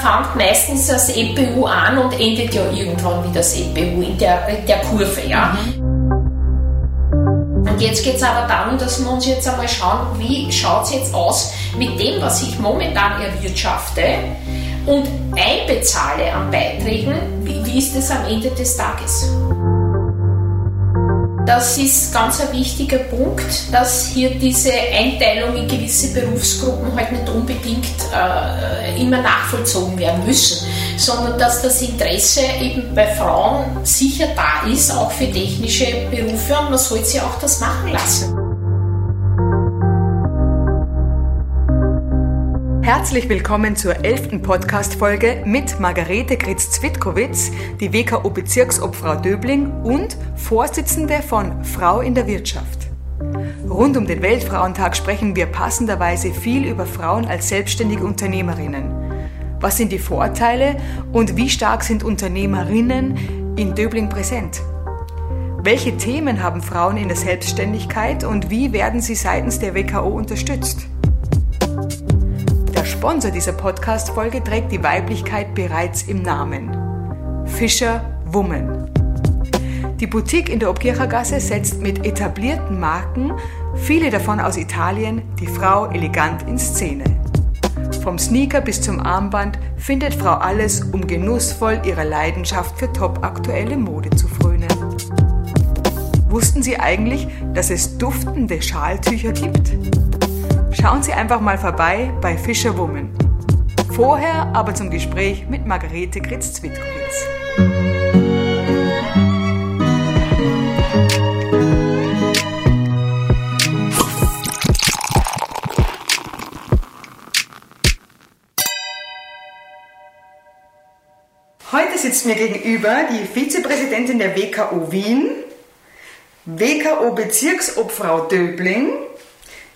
fängt meistens das EPU an und endet ja irgendwann wie das EPU in der, in der Kurve. Ja. Mhm. Und jetzt geht es aber darum, dass wir uns jetzt einmal schauen, wie schaut es jetzt aus mit dem, was ich momentan erwirtschafte und einbezahle an Beiträgen, wie, wie ist es am Ende des Tages? Das ist ganz ein wichtiger Punkt, dass hier diese Einteilung in gewisse Berufsgruppen halt nicht unbedingt äh, immer nachvollzogen werden müssen, sondern dass das Interesse eben bei Frauen sicher da ist, auch für technische Berufe und man sollte sie auch das machen lassen. Herzlich willkommen zur elften Podcast-Folge mit Margarete Kritz-Zwitkowitz, die WKO-Bezirksobfrau Döbling und Vorsitzende von Frau in der Wirtschaft. Rund um den Weltfrauentag sprechen wir passenderweise viel über Frauen als selbstständige Unternehmerinnen. Was sind die Vorteile und wie stark sind Unternehmerinnen in Döbling präsent? Welche Themen haben Frauen in der Selbstständigkeit und wie werden sie seitens der WKO unterstützt? Sponsor dieser Podcast-Folge trägt die Weiblichkeit bereits im Namen. Fischer Woman. Die Boutique in der Obkirchergasse setzt mit etablierten Marken, viele davon aus Italien, die Frau elegant in Szene. Vom Sneaker bis zum Armband findet Frau alles, um genussvoll ihrer Leidenschaft für topaktuelle Mode zu frönen. Wussten Sie eigentlich, dass es duftende Schaltücher gibt? Schauen Sie einfach mal vorbei bei Fischer Woman. Vorher aber zum Gespräch mit Margarete Kritz-Zwitkowitz. Heute sitzt mir gegenüber die Vizepräsidentin der WKO Wien, WKO Bezirksobfrau Döbling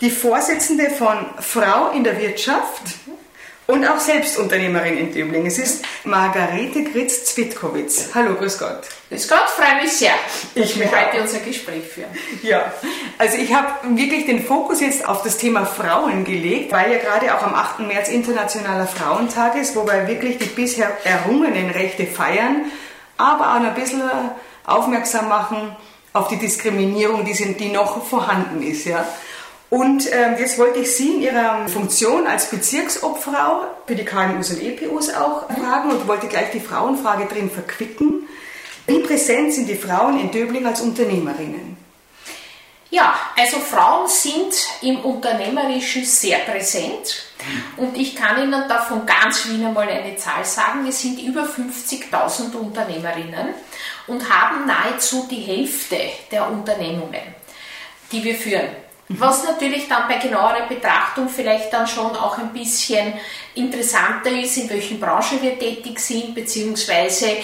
die Vorsitzende von Frau in der Wirtschaft und auch Selbstunternehmerin in Döbling. Es ist Margarete Gritz-Zwitkowitz. Hallo, grüß Gott. Grüß Gott, freue mich sehr, ich wir heute unser Gespräch führen. Ja, also ich habe wirklich den Fokus jetzt auf das Thema Frauen gelegt, weil ja gerade auch am 8. März Internationaler Frauentag ist, wo wir wirklich die bisher errungenen Rechte feiern, aber auch ein bisschen aufmerksam machen auf die Diskriminierung, die, sind, die noch vorhanden ist. Ja. Und ähm, jetzt wollte ich Sie in Ihrer Funktion als Bezirksobfrau für die KMUs und EPUs auch fragen und wollte gleich die Frauenfrage drin verquicken. Wie präsent sind die Frauen in Döbling als Unternehmerinnen? Ja, also Frauen sind im Unternehmerischen sehr präsent und ich kann Ihnen davon ganz Wien einmal eine Zahl sagen. Wir sind über 50.000 Unternehmerinnen und haben nahezu die Hälfte der Unternehmungen, die wir führen. Was natürlich dann bei genauerer Betrachtung vielleicht dann schon auch ein bisschen interessanter ist, in welchen Branchen wir tätig sind, beziehungsweise äh,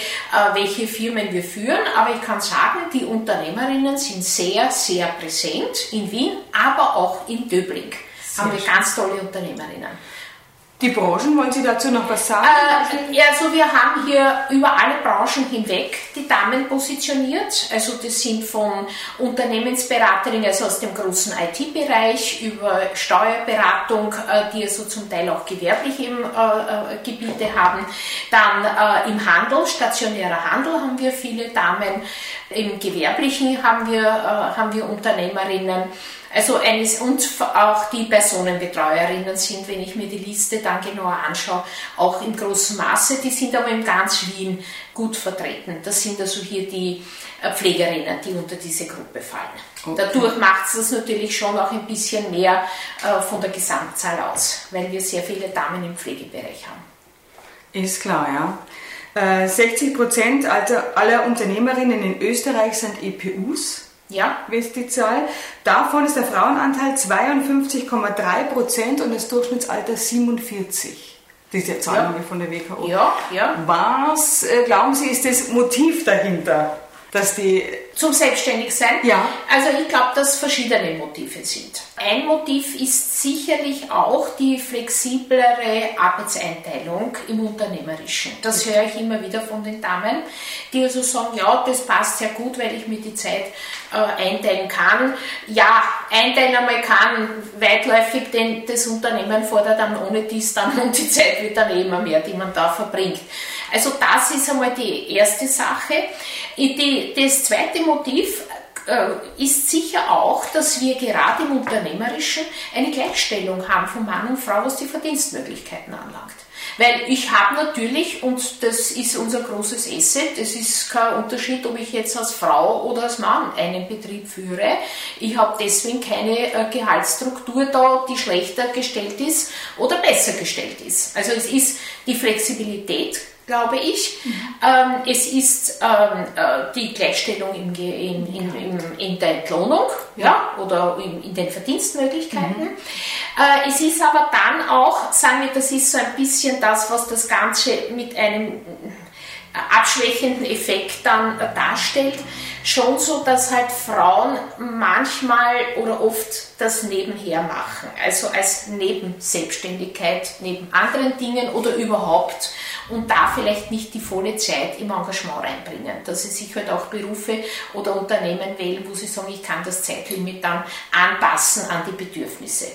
welche Firmen wir führen. Aber ich kann sagen, die Unternehmerinnen sind sehr, sehr präsent in Wien, aber auch in Döbling. Sehr haben wir schön. ganz tolle Unternehmerinnen. Die Branchen, wollen Sie dazu noch was sagen? Äh, also wir haben hier über alle Branchen hinweg die Damen positioniert. Also das sind von Unternehmensberaterinnen, also aus dem großen IT-Bereich, über Steuerberatung, äh, die also zum Teil auch gewerblich im äh, äh, Gebiete haben. Dann äh, im Handel, stationärer Handel haben wir viele Damen. Im Gewerblichen haben wir, äh, haben wir Unternehmerinnen. Also eines, und auch die Personenbetreuerinnen sind, wenn ich mir die Liste dann genauer anschaue, auch im großen Maße. Die sind aber in ganz Wien gut vertreten. Das sind also hier die äh, Pflegerinnen, die unter diese Gruppe fallen. Okay. Dadurch macht es das natürlich schon auch ein bisschen mehr äh, von der Gesamtzahl aus, weil wir sehr viele Damen im Pflegebereich haben. Ist klar, ja. 60 äh, Prozent aller Unternehmerinnen in Österreich sind EPUs. Ja. Ist die Zahl. Davon ist der Frauenanteil 52,3 Prozent und das Durchschnittsalter 47. Diese Zahl ja. habe ich von der WKO. Ja, ja. Was, äh, glauben Sie, ist das Motiv dahinter? Dass die Zum Selbstständigsein? Ja. Also ich glaube, dass verschiedene Motive sind. ein Motiv ist sicherlich auch die flexiblere Arbeitseinteilung im Unternehmerischen. Das höre ich immer wieder von den Damen, die also sagen, ja, das passt sehr gut, weil ich mir die Zeit äh, einteilen kann. Ja, einteilen einmal kann weitläufig, denn das Unternehmen fordert dann ohne dies dann und die Zeit wird dann eh immer mehr, die man da verbringt. Also das ist einmal die erste Sache. Die, das zweite Motiv äh, ist sicher auch, dass wir gerade im Unternehmerischen eine Gleichstellung haben von Mann und Frau, was die Verdienstmöglichkeiten anlangt. Weil ich habe natürlich, und das ist unser großes Asset, es ist kein Unterschied, ob ich jetzt als Frau oder als Mann einen Betrieb führe. Ich habe deswegen keine äh, Gehaltsstruktur da, die schlechter gestellt ist oder besser gestellt ist. Also es ist die Flexibilität glaube ich. Ähm, es ist ähm, äh, die Gleichstellung in, in, in, in, der Entlohnung ja. ja oder in, den Verdienstmöglichkeiten. Mhm. Äh, es ist aber dann auch, sagen wir, das ist so ein bisschen das, was das Ganze mit einem abschwächenden Effekt dann äh, darstellt, schon so, dass halt Frauen manchmal oder oft das nebenher machen, also als Nebenselbstständigkeit, neben anderen Dingen oder überhaupt und da vielleicht nicht die volle Zeit im Engagement reinbringen, dass sie sich halt auch Berufe oder Unternehmen wählen, wo sie sagen, ich kann das Zeitlimit dann anpassen an die Bedürfnisse.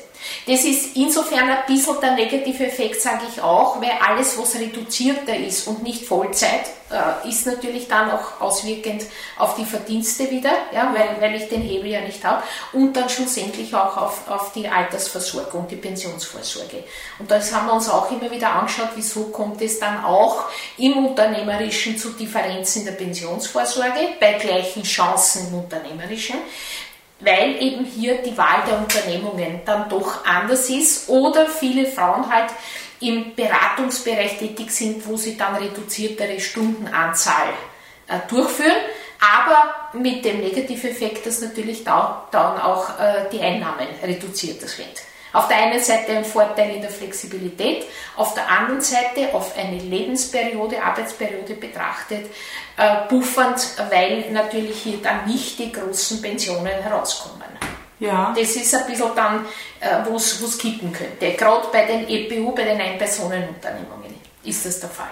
Das ist insofern ein bisschen der negative Effekt, sage ich auch, weil alles, was reduzierter ist und nicht Vollzeit, äh, ist natürlich dann auch auswirkend auf die Verdienste wieder, ja, weil, weil ich den Hebel ja nicht habe und dann schlussendlich auch auf, auf die Altersversorgung, die Pensionsvorsorge. Und das haben wir uns auch immer wieder angeschaut, wieso kommt es dann auch im Unternehmerischen zu Differenzen der Pensionsvorsorge bei gleichen Chancen im Unternehmerischen weil eben hier die Wahl der Unternehmungen dann doch anders ist oder viele Frauen halt im Beratungsbereich tätig sind, wo sie dann reduziertere Stundenanzahl äh, durchführen, aber mit dem Negativeffekt, dass natürlich da, dann auch äh, die Einnahmen reduziert sind. Auf der einen Seite ein Vorteil in der Flexibilität, auf der anderen Seite auf eine Lebensperiode, Arbeitsperiode betrachtet, äh, puffernd, weil natürlich hier dann nicht die großen Pensionen herauskommen. Ja. Das ist ein bisschen dann, äh, wo es kippen könnte. Gerade bei den EPU, bei den Ein-Personen-Unternehmungen ist das der Fall.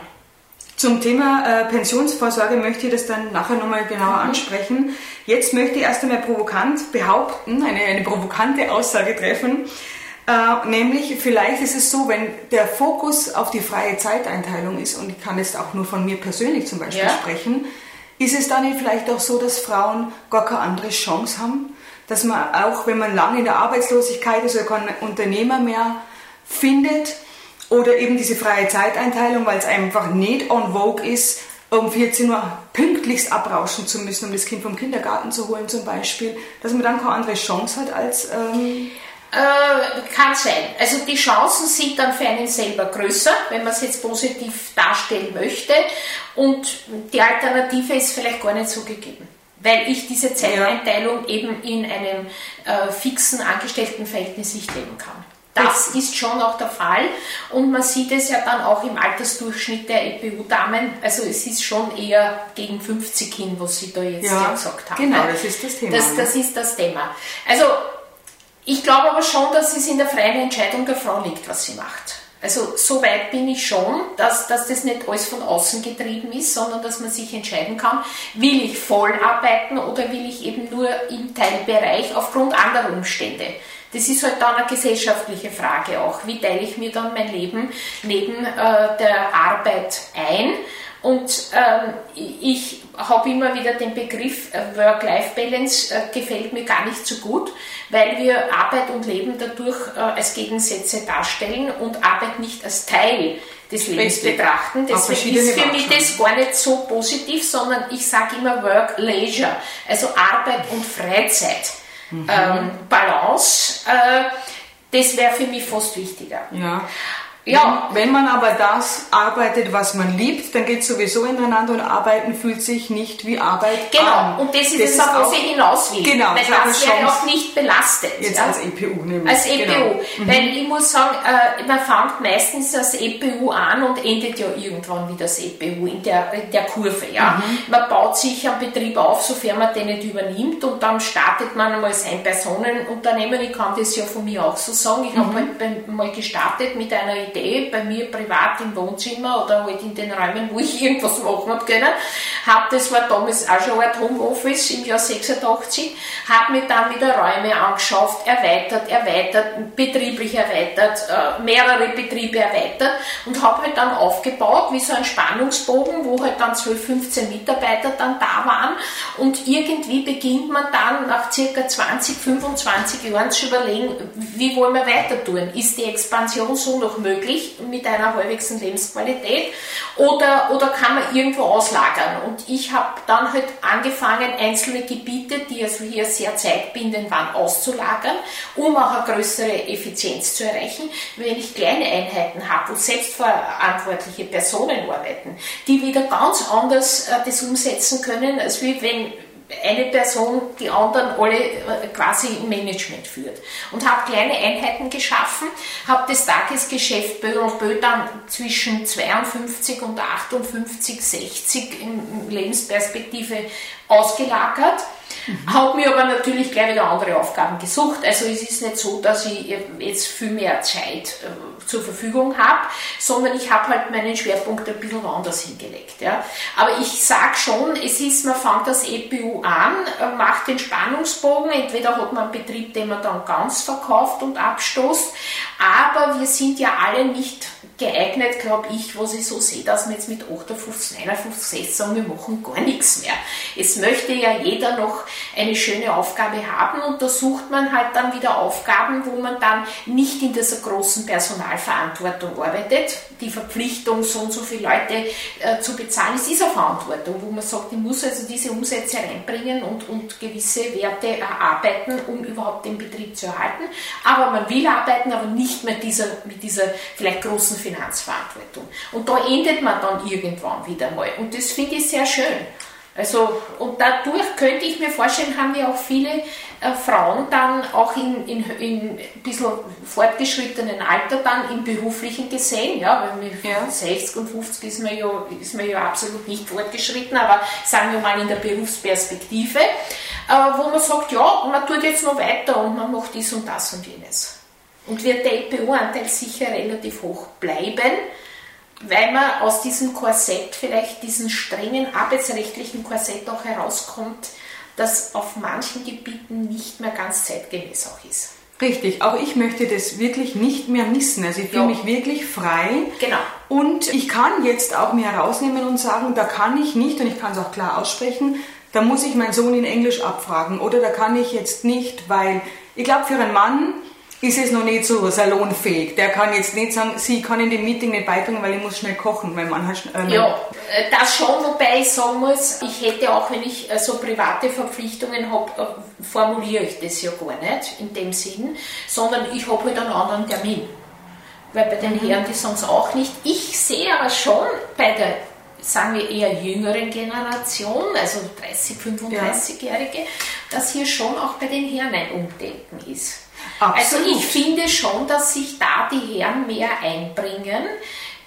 Zum Thema äh, Pensionsvorsorge möchte ich das dann nachher nochmal genauer mhm. ansprechen. Jetzt möchte ich erst einmal provokant behaupten, eine, eine provokante Aussage treffen, äh, nämlich, vielleicht ist es so, wenn der Fokus auf die freie Zeiteinteilung ist, und ich kann jetzt auch nur von mir persönlich zum Beispiel ja. sprechen, ist es dann vielleicht auch so, dass Frauen gar keine andere Chance haben? Dass man auch, wenn man lange in der Arbeitslosigkeit ist oder keinen Unternehmer mehr findet, oder eben diese freie Zeiteinteilung, weil es einfach nicht on vogue ist, um 14 Uhr pünktlichst abrauschen zu müssen, um das Kind vom Kindergarten zu holen zum Beispiel, dass man dann keine andere Chance hat als... Ähm äh, kann sein. Also die Chancen sind dann für einen selber größer, wenn man es jetzt positiv darstellen möchte. Und die Alternative ist vielleicht gar nicht so gegeben. Weil ich diese Zeiteinteilung eben in einem äh, fixen Angestelltenverhältnis nicht leben kann. Das ist schon auch der Fall und man sieht es ja dann auch im Altersdurchschnitt der EPU-Damen. Also es ist schon eher gegen 50 hin, was Sie da jetzt ja, gesagt haben. Genau, das ist das Thema. Das, ne? das ist das Thema. Also ich glaube aber schon, dass es in der freien Entscheidung der Frau liegt, was sie macht. Also so weit bin ich schon, dass, dass das nicht alles von außen getrieben ist, sondern dass man sich entscheiden kann, will ich voll arbeiten oder will ich eben nur im Teilbereich aufgrund anderer Umstände. Das ist halt dann eine gesellschaftliche Frage auch. Wie teile ich mir dann mein Leben neben äh, der Arbeit ein? Und ähm, ich habe immer wieder den Begriff äh, Work-Life-Balance, äh, gefällt mir gar nicht so gut, weil wir Arbeit und Leben dadurch äh, als Gegensätze darstellen und Arbeit nicht als Teil des Lebens Richtig. betrachten. Deswegen ist für mich das gar nicht so positiv, sondern ich sage immer Work-Leisure, also Arbeit und Freizeit. Mhm. Ähm, Balance, äh, das wäre für mich fast wichtiger. Ja. Ja. Wenn, man aber das arbeitet, was man liebt, dann geht es sowieso ineinander und Arbeiten fühlt sich nicht wie Arbeit genau. an. Genau, und das ist das es auch, wo sie hinaus will. Genau, weil das, das wäre auch nicht belastet. Jetzt ja? als EPU nämlich. Als EPU. Genau. Mhm. Weil ich muss sagen, äh, man fängt meistens als EPU an und endet ja irgendwann wieder als EPU in der, in der Kurve. Ja? Mhm. Man baut sich einen Betrieb auf, sofern man den nicht übernimmt und dann startet man einmal sein Personenunternehmen. Ich kann das ja von mir auch so sagen. Ich mhm. habe mal gestartet mit einer Idee Idee bei mir privat im Wohnzimmer oder halt in den Räumen, wo ich irgendwas machen habe können. Hab, das war damals auch schon ein Homeoffice im Jahr 86, habe mir dann wieder Räume angeschafft, erweitert, erweitert, betrieblich erweitert, äh, mehrere Betriebe erweitert und habe halt dann aufgebaut, wie so ein Spannungsbogen, wo halt dann 12, 15 Mitarbeiter dann da waren und irgendwie beginnt man dann nach circa 20, 25 Jahren zu überlegen, wie wollen wir weiter tun? Ist die Expansion so noch möglich? Möglich mit einer halbwegs Lebensqualität oder, oder kann man irgendwo auslagern? Und ich habe dann halt angefangen, einzelne Gebiete, die also hier sehr zeitbindend waren, auszulagern, um auch eine größere Effizienz zu erreichen. Wenn ich kleine Einheiten habe, wo selbstverantwortliche Personen arbeiten, die wieder ganz anders äh, das umsetzen können, als wie wenn eine Person die anderen alle äh, quasi im Management führt. Und habe kleine Einheiten geschaffen, habe das Tagesgeschäft Bö und Bö dann zwischen 52 und 58, 60 in Lebensperspektive ausgelagert Mhm. Habe mir aber natürlich gleich wieder andere Aufgaben gesucht. Also es ist nicht so, dass ich jetzt viel mehr Zeit äh, zur Verfügung habe, sondern ich habe halt meinen Schwerpunkt ein bisschen woanders hingelegt. Ja. Aber ich sage schon, es ist, man fängt das EPU an, äh, macht den Spannungsbogen, entweder hat man einen Betrieb, den man dann ganz verkauft und abstoßt, aber wir sind ja alle nicht geeignet, glaube ich, was ich so sehe, dass wir jetzt mit 58, 59, 60 sagen, wir machen gar nichts mehr. Es möchte ja jeder noch eine schöne Aufgabe haben und da sucht man halt dann wieder Aufgaben, wo man dann nicht in dieser großen Personalverantwortung arbeitet. Die Verpflichtung, so und so viele Leute äh, zu bezahlen, ist eine Verantwortung, wo man sagt, ich muss also diese Umsätze reinbringen und, und gewisse Werte erarbeiten, um überhaupt den Betrieb zu erhalten. Aber man will arbeiten, aber nicht mehr dieser, mit dieser vielleicht großen Finanzverantwortung. Und da endet man dann irgendwann wieder mal. Und das finde ich sehr schön. Also, und dadurch könnte ich mir vorstellen, haben wir auch viele äh, Frauen dann auch in, in, in ein bisschen fortgeschrittenen Alter dann im Beruflichen gesehen, ja, weil mit ja. 60 und 50 ist man, ja, ist man ja absolut nicht fortgeschritten, aber sagen wir mal in der Berufsperspektive, äh, wo man sagt, ja, man tut jetzt noch weiter und man macht dies und das und jenes. Und wird der EPO-Anteil sicher relativ hoch bleiben, weil man aus diesem Korsett, vielleicht diesen strengen arbeitsrechtlichen Korsett auch herauskommt, das auf manchen Gebieten nicht mehr ganz zeitgemäß auch ist. Richtig, auch ich möchte das wirklich nicht mehr missen. Also ich fühle ja. mich wirklich frei. Genau. Und ich kann jetzt auch mir herausnehmen und sagen, da kann ich nicht, und ich kann es auch klar aussprechen, da muss ich meinen Sohn in Englisch abfragen. Oder da kann ich jetzt nicht, weil ich glaube, für einen Mann ist es noch nicht so salonfähig. Der kann jetzt nicht sagen, sie kann in dem Meeting nicht beibringen, weil ich muss schnell kochen, weil man hat äh, Ja, äh, das schon, wobei ich sagen muss, ich hätte auch, wenn ich äh, so private Verpflichtungen habe, äh, formuliere ich das ja gar nicht in dem Sinn, sondern ich habe halt einen anderen Termin. Weil bei den mhm. Herren, die sagen es auch nicht. Ich sehe aber schon bei der sagen wir eher jüngeren Generation, also 30, 35-Jährige, ja. dass hier schon auch bei den Herren ein Umdenken ist. Absolut. Also ich finde schon, dass sich da die Herren mehr einbringen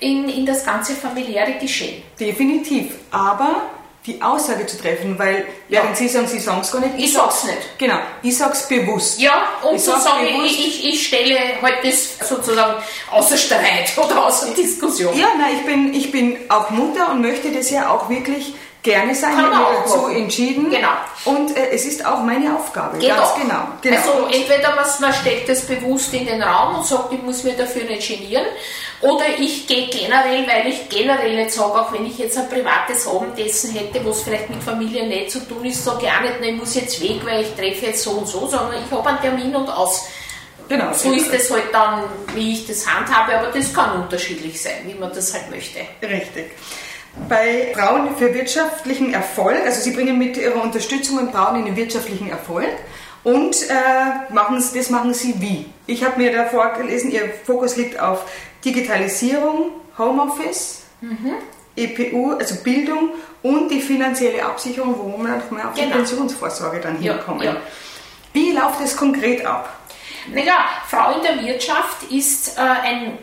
in, in das ganze familiäre Geschehen. Definitiv. Aber die Aussage zu treffen, weil während ja. Sie sagen, Sie sagen es gar nicht. Ich, ich sag's nicht. Genau, ich sag's bewusst. Ja, und ich zu sagen, ich, ich, ich, stelle halt das sozusagen außer Streit oder außer Diskussion. Ja, nein, ich bin, ich bin auch Mutter und möchte das ja auch wirklich gerne sein. Kann habe mich dazu entschieden. Genau. Und äh, es ist auch meine Aufgabe. Geht ganz auch. genau. genau. Also entweder man, man stellt das bewusst in den Raum und sagt, ich muss mir dafür nicht genieren. Oder ich gehe generell, weil ich generell nicht sage, auch wenn ich jetzt ein privates Abendessen hätte, was vielleicht mit Familie nicht zu tun ist, sage ich auch nicht, ich muss jetzt weg, weil ich treffe jetzt so und so, sondern ich habe einen Termin und aus. Genau. So ist es halt dann, wie ich das handhabe, aber das kann unterschiedlich sein, wie man das halt möchte. Richtig bei Frauen für wirtschaftlichen Erfolg. Also Sie bringen mit Ihrer Unterstützung Frauen in den wirtschaftlichen Erfolg. Und äh, machen, das machen Sie wie? Ich habe mir da vorgelesen, Ihr Fokus liegt auf Digitalisierung, Homeoffice, mhm. EPU, also Bildung und die finanzielle Absicherung, wo wir noch mal auf genau. die Pensionsvorsorge dann ja, hinkommen. Ja. Wie läuft es konkret ab? Naja, Frau in der Wirtschaft ist äh, ein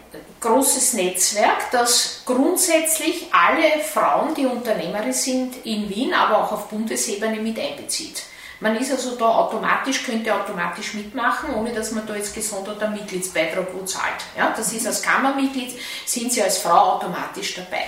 großes Netzwerk, das grundsätzlich alle Frauen, die Unternehmerinnen sind in Wien, aber auch auf Bundesebene mit einbezieht. Man ist also da automatisch, könnte automatisch mitmachen, ohne dass man da jetzt gesonderter Mitgliedsbeitrag wo zahlt. Ja, das ist als Kammermitglied, sind Sie als Frau automatisch dabei.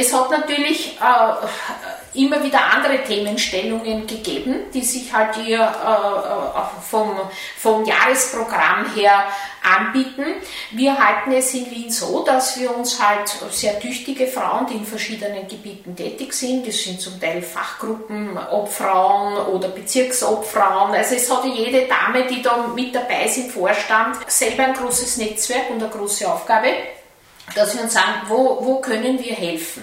Es hat natürlich äh, immer wieder andere Themenstellungen gegeben, die sich halt hier äh, vom, vom Jahresprogramm her anbieten. Wir halten es in Wien so, dass wir uns halt sehr tüchtige Frauen, die in verschiedenen Gebieten tätig sind, das sind zum Teil Fachgruppen, Obfrauen oder Bezirksobfrauen, also es hat jede Dame, die da mit dabei ist im Vorstand, selber ein großes Netzwerk und eine große Aufgabe dass wir uns sagen, wo, wo können wir helfen?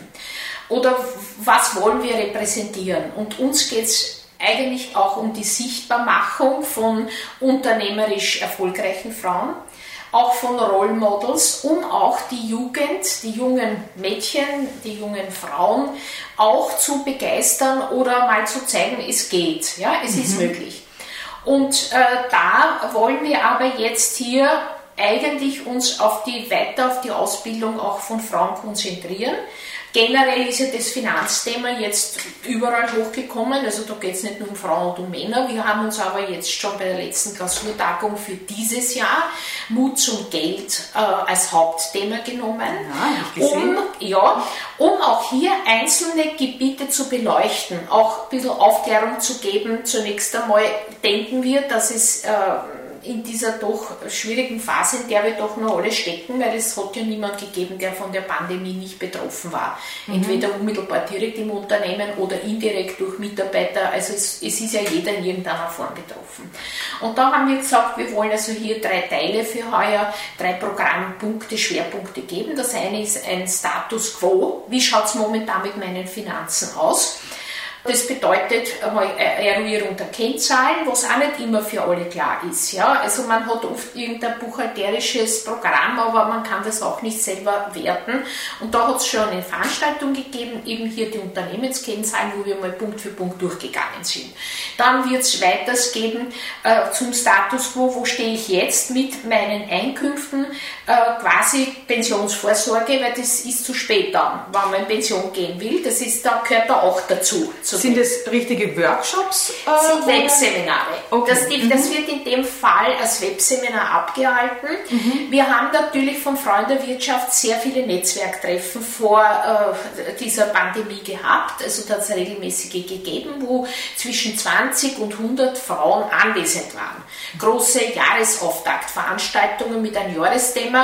Oder was wollen wir repräsentieren? Und uns geht es eigentlich auch um die Sichtbarmachung von unternehmerisch erfolgreichen Frauen, auch von Role Models, um auch die Jugend, die jungen Mädchen, die jungen Frauen auch zu begeistern oder mal zu zeigen, es geht, ja, es mhm. ist möglich. Und äh, da wollen wir aber jetzt hier eigentlich uns auf die, weiter auf die Ausbildung auch von Frauen konzentrieren. Generell ist ja das Finanzthema jetzt überall hochgekommen, also da geht es nicht nur um Frauen und um Männer. Wir haben uns aber jetzt schon bei der letzten Klausurtagung für dieses Jahr Mut zum Geld äh, als Hauptthema genommen, ja, um, ja, um auch hier einzelne Gebiete zu beleuchten, auch ein bisschen Aufklärung zu geben. Zunächst einmal denken wir, dass es äh, in dieser doch schwierigen Phase, in der wir doch noch alle stecken, weil es hat ja niemand gegeben, der von der Pandemie nicht betroffen war. Mhm. Entweder unmittelbar direkt im Unternehmen oder indirekt durch Mitarbeiter. Also es, es ist ja jeder in irgendeiner Form betroffen. Und da haben wir gesagt, wir wollen also hier drei Teile für heuer, drei Programmpunkte, Schwerpunkte geben. Das eine ist ein Status quo. Wie schaut es momentan mit meinen Finanzen aus? Das bedeutet einmal Eruierung der Kennzahlen, was auch nicht immer für alle klar ist. Ja? Also man hat oft irgendein buchhalterisches Programm, aber man kann das auch nicht selber werten. Und da hat es schon eine Veranstaltung gegeben, eben hier die Unternehmenskennzahlen, wo wir mal Punkt für Punkt durchgegangen sind. Dann wird es weiters geben äh, zum Status quo, wo stehe ich jetzt mit meinen Einkünften, äh, quasi Pensionsvorsorge, weil das ist zu spät dann, wenn man in Pension gehen will. Das ist, da gehört da auch dazu sind es richtige Workshops? Äh, sind Webseminare. Okay. Das, die, das, mhm. wird in dem Fall als Webseminar abgehalten. Mhm. Wir haben natürlich von Freund der Wirtschaft sehr viele Netzwerktreffen vor äh, dieser Pandemie gehabt. Also da hat es regelmäßige gegeben, wo zwischen 20 und 100 Frauen anwesend waren. Große Jahresauftaktveranstaltungen mit einem Jahresthema.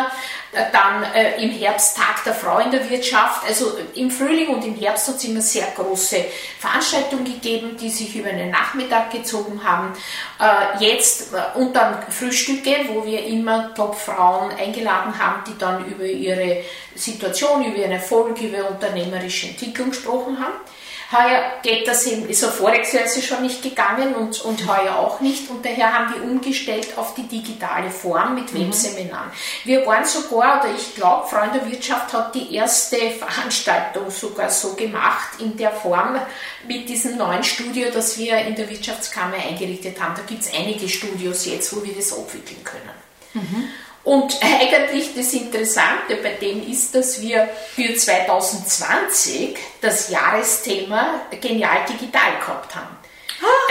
Äh, dann äh, im Herbst Tag der Frau in der Wirtschaft. Also im Frühling und im Herbst hat es immer sehr große Veranstaltungen gegeben, die sich über einen Nachmittag gezogen haben. Äh, jetzt äh, und dann Frühstücke, wo wir immer Top-Frauen eingeladen haben, die dann über ihre Situation, über ihren Erfolg, über unternehmerische Entwicklung gesprochen haben. Heuer geht das eben, ist Jahr ist schon nicht gegangen und, und heuer auch nicht. Und daher haben wir umgestellt auf die digitale Form mit mhm. Webseminaren. Wir waren sogar, oder ich glaube, Freunde Wirtschaft hat die erste Veranstaltung sogar so gemacht, in der Form mit diesem neuen Studio, das wir in der Wirtschaftskammer eingerichtet haben. Da gibt es einige Studios jetzt, wo wir das abwickeln können. Mhm. Und eigentlich das Interessante bei dem ist, dass wir für 2020 das Jahresthema Genial Digital gehabt haben.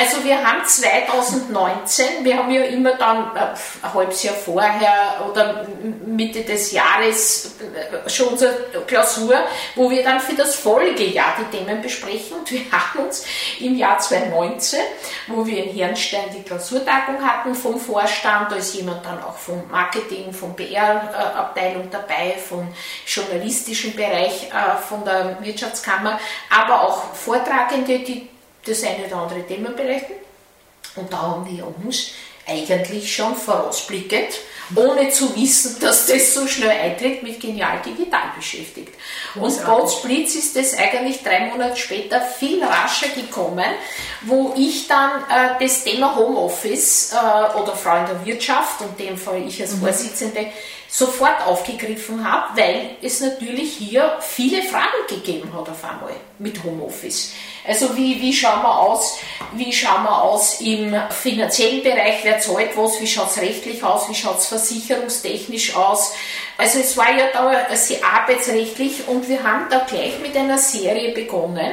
Also wir haben 2019, wir haben ja immer dann äh, ein halbes Jahr vorher oder Mitte des Jahres äh, schon unsere Klausur, wo wir dann für das Folgejahr die Themen besprechen. Und wir haben uns im Jahr 2019, wo wir in Herrenstein die Klausurtagung hatten vom Vorstand, da ist jemand dann auch vom Marketing, vom PR-Abteilung dabei, vom journalistischen Bereich äh, von der Wirtschaftskammer, aber auch Vortragende, die das eine oder andere Thema beleuchten. Und da haben wir uns eigentlich schon vorausblickend ohne zu wissen, dass das so schnell eintritt, mit Genial Digital beschäftigt. Und Potsblitz ist das eigentlich drei Monate später viel rascher gekommen, wo ich dann äh, das Thema Homeoffice äh, oder Frau in der Wirtschaft, und in dem Fall ich als mhm. Vorsitzende, sofort aufgegriffen habe, weil es natürlich hier viele Fragen gegeben hat auf einmal mit Homeoffice. Also wie, wie schauen wir aus, wie schauen wir aus im finanziellen Bereich, wer zahlt was, wie schaut es rechtlich aus, wie schaut es versicherungstechnisch aus. Also es war ja da sehr arbeitsrechtlich und wir haben da gleich mit einer Serie begonnen,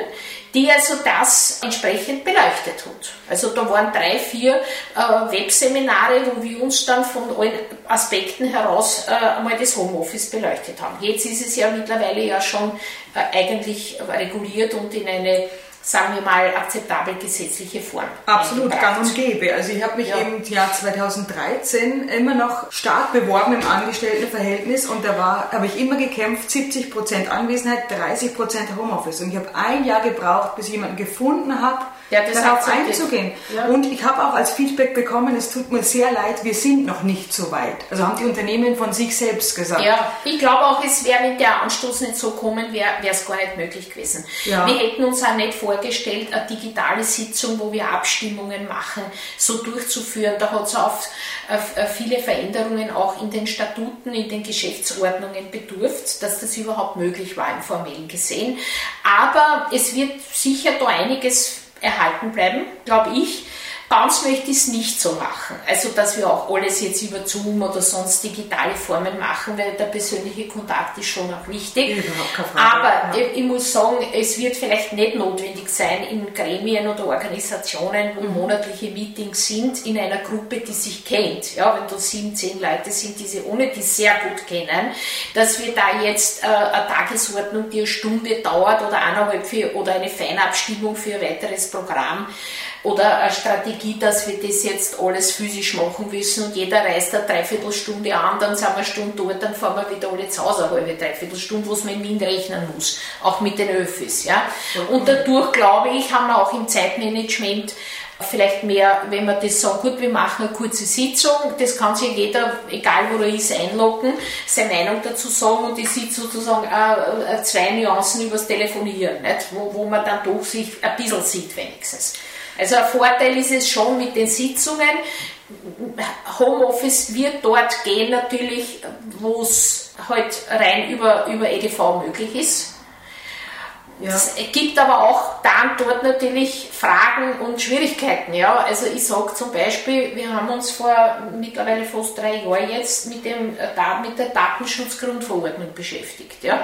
die also das entsprechend beleuchtet hat. Also da waren drei, vier äh, Webseminare, wo wir uns dann von allen Aspekten heraus äh, einmal das Homeoffice beleuchtet haben. Jetzt ist es ja mittlerweile ja schon äh, eigentlich reguliert und in eine sagen wir mal, akzeptabel gesetzliche Form. Absolut, gang und gäbe. Also ich habe mich ja. im Jahr 2013 immer noch stark beworben im Angestelltenverhältnis und da war, habe ich immer gekämpft, 70% Anwesenheit, 30% Homeoffice. Und ich habe ein Jahr gebraucht, bis ich jemanden gefunden habe, ja, darauf einzugehen. Ja. Und ich habe auch als Feedback bekommen, es tut mir sehr leid, wir sind noch nicht so weit. Also haben die Unternehmen von sich selbst gesagt. Ja, ich glaube auch, es wäre, wenn der Anstoß nicht so kommen wäre, es gar nicht möglich gewesen. Ja. Wir hätten uns auch nicht vorgestellt, eine digitale Sitzung, wo wir Abstimmungen machen, so durchzuführen. Da hat es auf, viele Veränderungen auch in den Statuten, in den Geschäftsordnungen bedurft, dass das überhaupt möglich war im formellen gesehen. Aber es wird sicher da einiges erhalten bleiben, glaube ich. Bei uns möchte ich es nicht so machen. Also, dass wir auch alles jetzt über Zoom oder sonst digitale Formen machen, weil der persönliche Kontakt ist schon auch wichtig. Aber ja. ich, muss sagen, es wird vielleicht nicht notwendig sein, in Gremien oder Organisationen, wo mhm. monatliche Meetings sind, in einer Gruppe, die sich kennt. Ja, wenn da sieben, zehn Leute sind, die sie ohne die sehr gut kennen, dass wir da jetzt äh, eine Tagesordnung, die eine Stunde dauert oder eineinhalb für, oder eine Feinabstimmung für ein weiteres Programm oder eine Strategie, dass wir das jetzt alles physisch machen müssen und jeder reist eine Dreiviertelstunde an, dann sind wir eine Stunde dort, dann fahren wir wieder alle zu Hause, eine halbe Dreiviertelstunde, was man in Wien rechnen muss, auch mit den Öffis. Ja? Und dadurch, glaube ich, haben wir auch im Zeitmanagement vielleicht mehr, wenn wir das sagen, gut, wir machen eine kurze Sitzung, das kann sich jeder, egal wo er ist, einloggen, seine Meinung dazu sagen und ich sieht sozusagen äh, zwei Nuancen übers Telefonieren, nicht? Wo, wo man dann doch sich ein bisschen sieht wenigstens. Also ein Vorteil ist es schon mit den Sitzungen. Homeoffice wird dort gehen natürlich, wo es halt rein über, über EDV möglich ist. Ja. Es gibt aber auch dann dort natürlich Fragen und Schwierigkeiten. Ja? Also ich sage zum Beispiel, wir haben uns vor mittlerweile fast drei Jahren jetzt mit, dem, mit der Datenschutzgrundverordnung beschäftigt. Ja?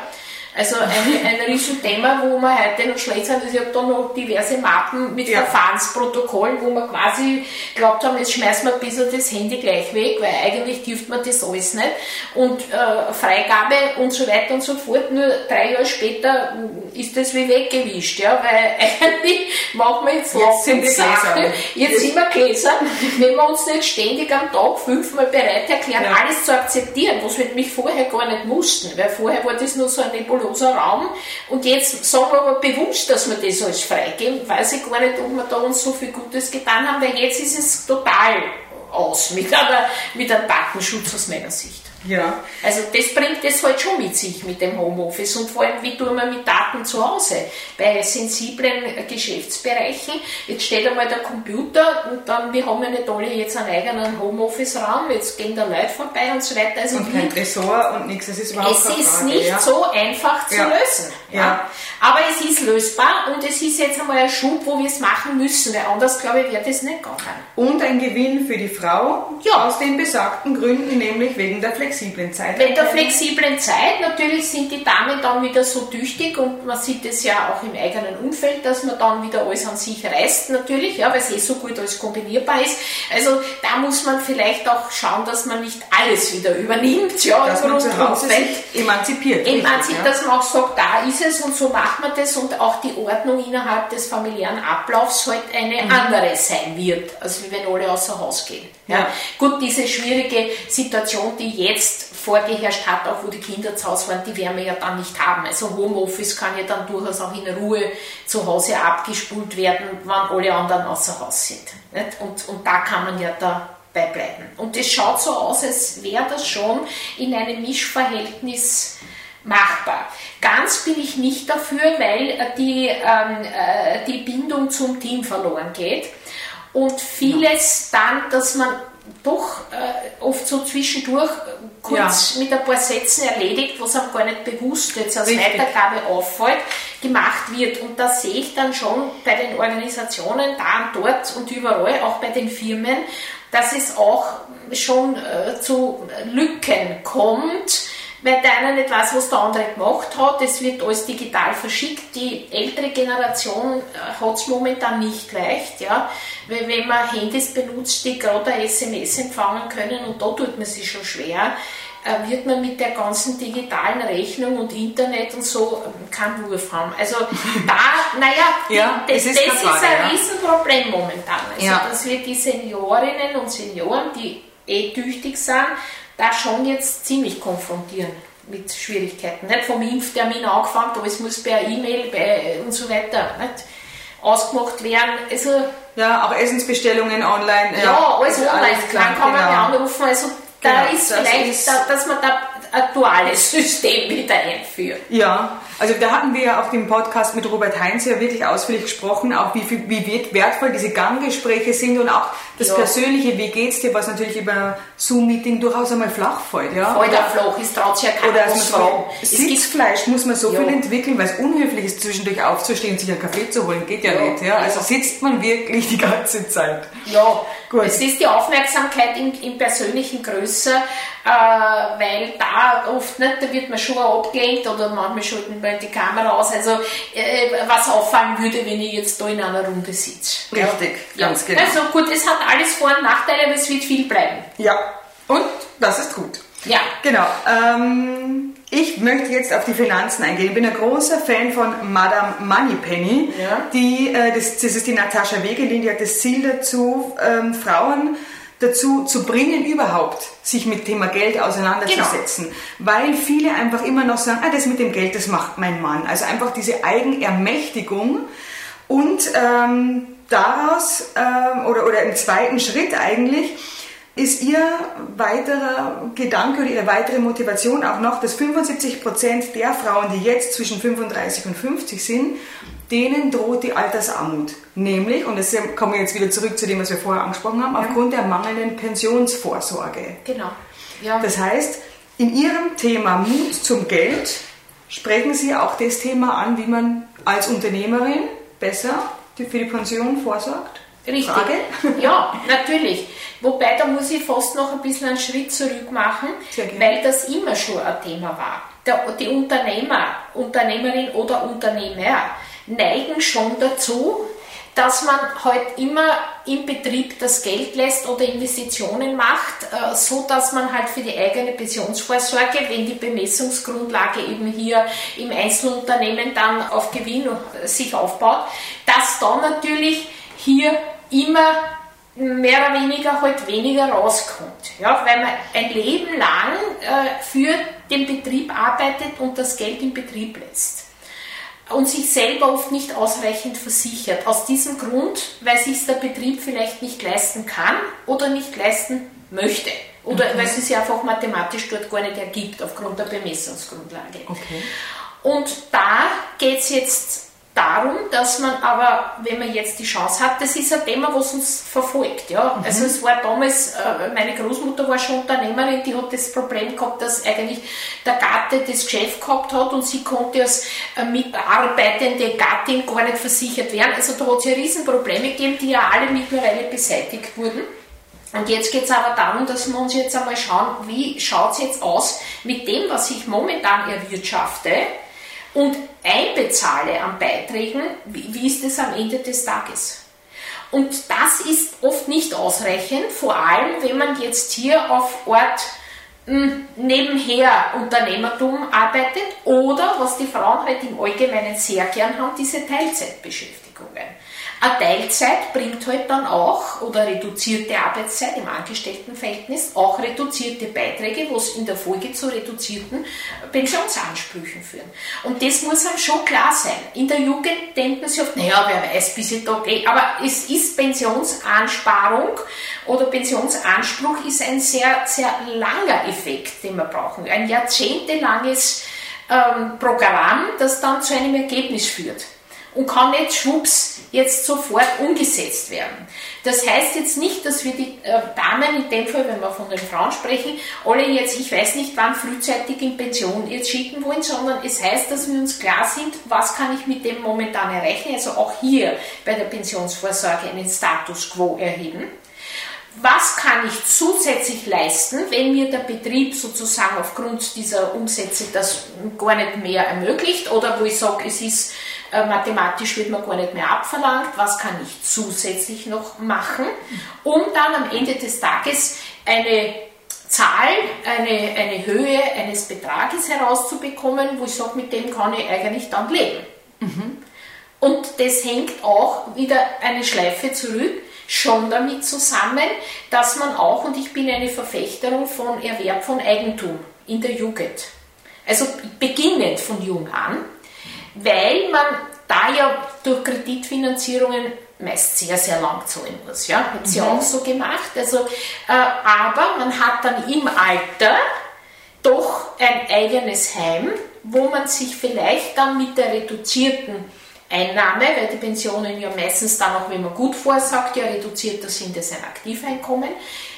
Also ein, ein Riesenthema, wo wir heute noch schlecht sind. Also ich habe da noch diverse Mappen mit ja. Verfahrensprotokollen, wo wir quasi glaubt haben, jetzt schmeißen wir ein bisschen das Handy gleich weg, weil eigentlich dürfte man das alles nicht. Und äh, Freigabe und so weiter und so fort. Nur drei Jahre später ist das wie weggewischt, ja, weil eigentlich machen wir jetzt, jetzt sind Sachen, jetzt sind wir Gläser, wenn wir uns nicht ständig am Tag fünfmal bereit erklären, ja. alles zu akzeptieren, was wir nämlich vorher gar nicht mussten, weil vorher war das nur so ein nebuloser Raum und jetzt sagen wir aber bewusst, dass wir das alles freigeben, weiß ich gar nicht, ob wir da uns so viel Gutes getan haben, weil jetzt ist es total aus mit, einer, mit einem Datenschutz aus meiner Sicht. Ja. Also das bringt es halt schon mit sich mit dem Homeoffice und vor allem, wie tun wir mit Daten zu Hause? Bei sensiblen Geschäftsbereichen, jetzt steht einmal der Computer und dann, wir haben ja nicht alle jetzt einen eigenen Homeoffice-Raum, jetzt gehen da Leute vorbei und so weiter. Also und kein Tresor und nichts, es ist überhaupt Es ist Frage, nicht ja. so einfach zu ja. lösen. Ja. Aber es ist lösbar und es ist jetzt einmal ein Schub, wo wir es machen müssen, weil anders, glaube ich, wäre das nicht gegangen. Und ein Gewinn für die Frau ja. aus den besagten Gründen, nämlich wegen der Flexibilität flexiblen Zeit. Bei der flexiblen Zeit natürlich sind die Damen dann wieder so tüchtig und man sieht es ja auch im eigenen Umfeld, dass man dann wieder alles an sich reißt natürlich, ja, weil es eh so gut alles kombinierbar ist. Also da muss man vielleicht auch schauen, dass man nicht alles wieder übernimmt, ja, dass man zu Hause sich emanzipiert. Emanzipiert, ja. dass man auch sagt, da ist es und so macht man das und auch die Ordnung innerhalb des familiären Ablaufs halt eine mhm. andere sein wird, als wenn alle außer Haus gehen. Ja. ja. Gut, diese schwierige Situation, die jetzt vorgeherrscht hat, auch wo die Kinder zu Hause waren, die werden wir ja dann nicht haben. Also Homeoffice kann ja dann durchaus auch in Ruhe zu Hause abgespult werden, wann alle anderen außer Haus sind. Und, und da kann man ja da bleiben. Und es schaut so aus, als wäre das schon in einem Mischverhältnis machbar. Ganz bin ich nicht dafür, weil die, ähm, äh, die Bindung zum Team verloren geht und vieles dann, dass man doch äh, oft so zwischendurch kurz ja. mit ein paar Sätzen erledigt, was einem gar nicht bewusst jetzt als Richtig. Weitergabe auffällt, gemacht wird. Und da sehe ich dann schon bei den Organisationen da und dort und überall, auch bei den Firmen, dass es auch schon äh, zu Lücken kommt, weil der eine nicht weiß, was der andere gemacht hat. Es wird alles digital verschickt. Die ältere Generation äh, hat es momentan nicht leicht. Ja? Weil wenn man Handys benutzt, die gerade SMS empfangen können, und da tut man sich schon schwer, äh, wird man mit der ganzen digitalen Rechnung und Internet und so ähm, keinen Wurf haben. Also da, naja, ja, das, ist, das ist ein ja. Riesenproblem momentan. Also ja. dass wir die Seniorinnen und Senioren, die eh tüchtig sind, da schon jetzt ziemlich konfrontieren mit Schwierigkeiten. Nicht vom Impftermin angefangen, aber es muss per E-Mail und so weiter nicht ausgemacht werden. Also, ja, auch Essensbestellungen online. Ja, ja alles online. Alles klar, Dann kann man genau. anrufen. Also da genau, ist vielleicht, ist da, dass man da ein duales System wieder einführt. Ja, also da hatten wir ja auf dem Podcast mit Robert Heinz ja wirklich ausführlich gesprochen, auch wie, viel, wie wertvoll diese Ganggespräche sind und auch das ja. persönliche, wie geht's dir, was natürlich über Zoom-Meeting durchaus einmal flach fällt. Ja? Fällt auch flach, es traut sich ja keiner Oder fragen. Sitzfleisch muss man so ja. viel entwickeln, weil es unhöflich ist, zwischendurch aufzustehen und sich einen Kaffee zu holen, geht ja, ja nicht. Ja? Also sitzt man wirklich die ganze Zeit. Ja, Gut. es ist die Aufmerksamkeit in, in persönlichen Größe, äh, weil da oft nicht, da wird man schon abgelenkt oder manchmal schalten wir die Kamera aus. Also äh, was auffallen würde, wenn ich jetzt da in einer Runde sitze. Richtig, ja. ganz genau. Also gut, es hat alles Vor- und Nachteile, aber es wird viel bleiben. Ja, und das ist gut. Ja. Genau. Ähm, ich möchte jetzt auf die Finanzen eingehen. Ich bin ein großer Fan von Madame Moneypenny. Ja. Die, äh, das, das, ist die Natascha Wegelin, die hat das Ziel dazu, ähm, Frauen dazu zu bringen, überhaupt sich mit Thema Geld auseinanderzusetzen. Genau. Weil viele einfach immer noch sagen, ah, das mit dem Geld, das macht mein Mann. Also einfach diese Eigenermächtigung und ähm, daraus, ähm, oder, oder im zweiten Schritt eigentlich, ist Ihr weiterer Gedanke oder Ihre weitere Motivation auch noch, dass 75 Prozent der Frauen, die jetzt zwischen 35 und 50 sind, denen droht die Altersarmut. Nämlich, und das kommen wir jetzt wieder zurück zu dem, was wir vorher angesprochen haben, ja. aufgrund der mangelnden Pensionsvorsorge. Genau. Ja. Das heißt, in Ihrem Thema Mut zum Geld sprechen Sie auch das Thema an, wie man als Unternehmerin besser für die Pension vorsorgt? Richtig. Frage? Ja, natürlich. Wobei, da muss ich fast noch ein bisschen einen Schritt zurück machen, weil das immer schon ein Thema war. Der, die Unternehmer, Unternehmerin oder Unternehmer neigen schon dazu, dass man halt immer im Betrieb das Geld lässt oder Investitionen macht, äh, so dass man halt für die eigene Pensionsvorsorge, wenn die Bemessungsgrundlage eben hier im Einzelunternehmen dann auf Gewinn sich aufbaut, dass dann natürlich hier immer mehr oder weniger halt weniger rauskommt. Ja, weil man ein Leben lang äh, für den Betrieb arbeitet und das Geld im Betrieb lässt. Und sich selber oft nicht ausreichend versichert. Aus diesem Grund, weil sich der Betrieb vielleicht nicht leisten kann oder nicht leisten möchte. Oder okay. weil es sich einfach mathematisch dort gar nicht ergibt aufgrund der Bemessungsgrundlage. Okay. Und da geht es jetzt darum, dass man aber, wenn man jetzt die Chance hat, das ist ein Thema, was uns verfolgt. Ja? Mhm. Also es war damals, äh, meine Großmutter war schon Unternehmerin, die hat das Problem gehabt, dass eigentlich der Gatte das Geschäft gehabt hat und sie konnte als äh, mitarbeitende Gattin gar nicht versichert werden. Also da hat es ja Riesenprobleme gegeben, die ja alle mittlerweile beseitigt wurden. Und jetzt geht es aber darum, dass wir uns jetzt einmal schauen, wie schaut es jetzt aus mit dem, was ich momentan erwirtschafte, und einbezahle an Beiträgen, wie ist es am Ende des Tages? Und das ist oft nicht ausreichend, vor allem wenn man jetzt hier auf Ort hm, nebenher Unternehmertum arbeitet oder, was die Frauen halt im Allgemeinen sehr gern haben, diese Teilzeitbeschäftigungen. Eine Teilzeit bringt halt dann auch, oder reduzierte Arbeitszeit im Angestelltenverhältnis, auch reduzierte Beiträge, was in der Folge zu reduzierten Pensionsansprüchen führen. Und das muss einem schon klar sein. In der Jugend denken sie oft, naja, wer weiß, bis ich da gehe. Aber es ist Pensionsansparung oder Pensionsanspruch ist ein sehr, sehr langer Effekt, den wir brauchen. Ein jahrzehntelanges ähm, Programm, das dann zu einem Ergebnis führt und kann nicht schwupps jetzt sofort umgesetzt werden. Das heißt jetzt nicht, dass wir die äh, Damen, in dem Fall, wenn wir von den Frauen sprechen, alle jetzt, ich weiß nicht wann, frühzeitig in Pension jetzt schicken wollen, sondern es heißt, dass wir uns klar sind, was kann ich mit dem momentan erreichen, also auch hier bei der Pensionsvorsorge einen Status quo erheben was kann ich zusätzlich leisten, wenn mir der Betrieb sozusagen aufgrund dieser Umsätze das gar nicht mehr ermöglicht oder wo ich sage, es ist mathematisch wird man gar nicht mehr abverlangt, was kann ich zusätzlich noch machen, um dann am Ende des Tages eine Zahl, eine, eine Höhe eines Betrages herauszubekommen, wo ich sage, mit dem kann ich eigentlich dann leben. Mhm. Und das hängt auch wieder eine Schleife zurück schon damit zusammen, dass man auch, und ich bin eine Verfechterin von Erwerb von Eigentum in der Jugend, also beginnend von jung an, weil man da ja durch Kreditfinanzierungen meist sehr, sehr lang zahlen muss. Ja? Hat sie mhm. auch so gemacht. Also, äh, aber man hat dann im Alter doch ein eigenes Heim, wo man sich vielleicht dann mit der reduzierten Einnahme, weil die Pensionen ja meistens dann auch, wenn man gut vorsagt, ja reduzierter sind als ein Aktiveinkommen,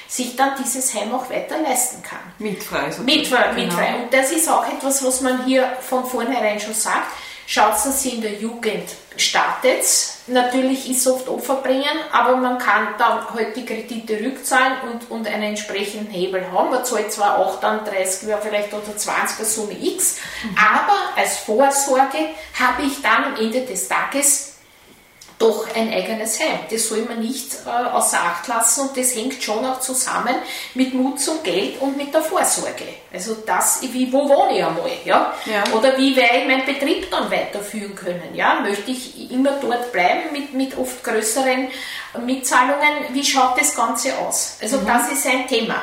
sich dann dieses Heim auch weiter leisten kann. Mietfrei. Mietfrei, genau. mietfrei. Und das ist auch etwas, was man hier von vornherein schon sagt. Schaut, dass sie in der Jugend startet. Natürlich ist es oft Opfer bringen, aber man kann dann halt die Kredite rückzahlen und, und einen entsprechenden Hebel haben. Man zahlt zwar auch dann 30 Jahre vielleicht oder 20 er Summe X, mhm. aber als Vorsorge habe ich dann am Ende des Tages doch ein eigenes Heim. Das soll man nicht äh, außer Acht lassen und das hängt schon auch zusammen mit Mut zum Geld und mit der Vorsorge. Also das, wie, wo wohne ich einmal, ja? ja? Oder wie werde ich meinen Betrieb dann weiterführen können, ja? Möchte ich immer dort bleiben mit, mit oft größeren Mitzahlungen? Wie schaut das Ganze aus? Also mhm. das ist ein Thema.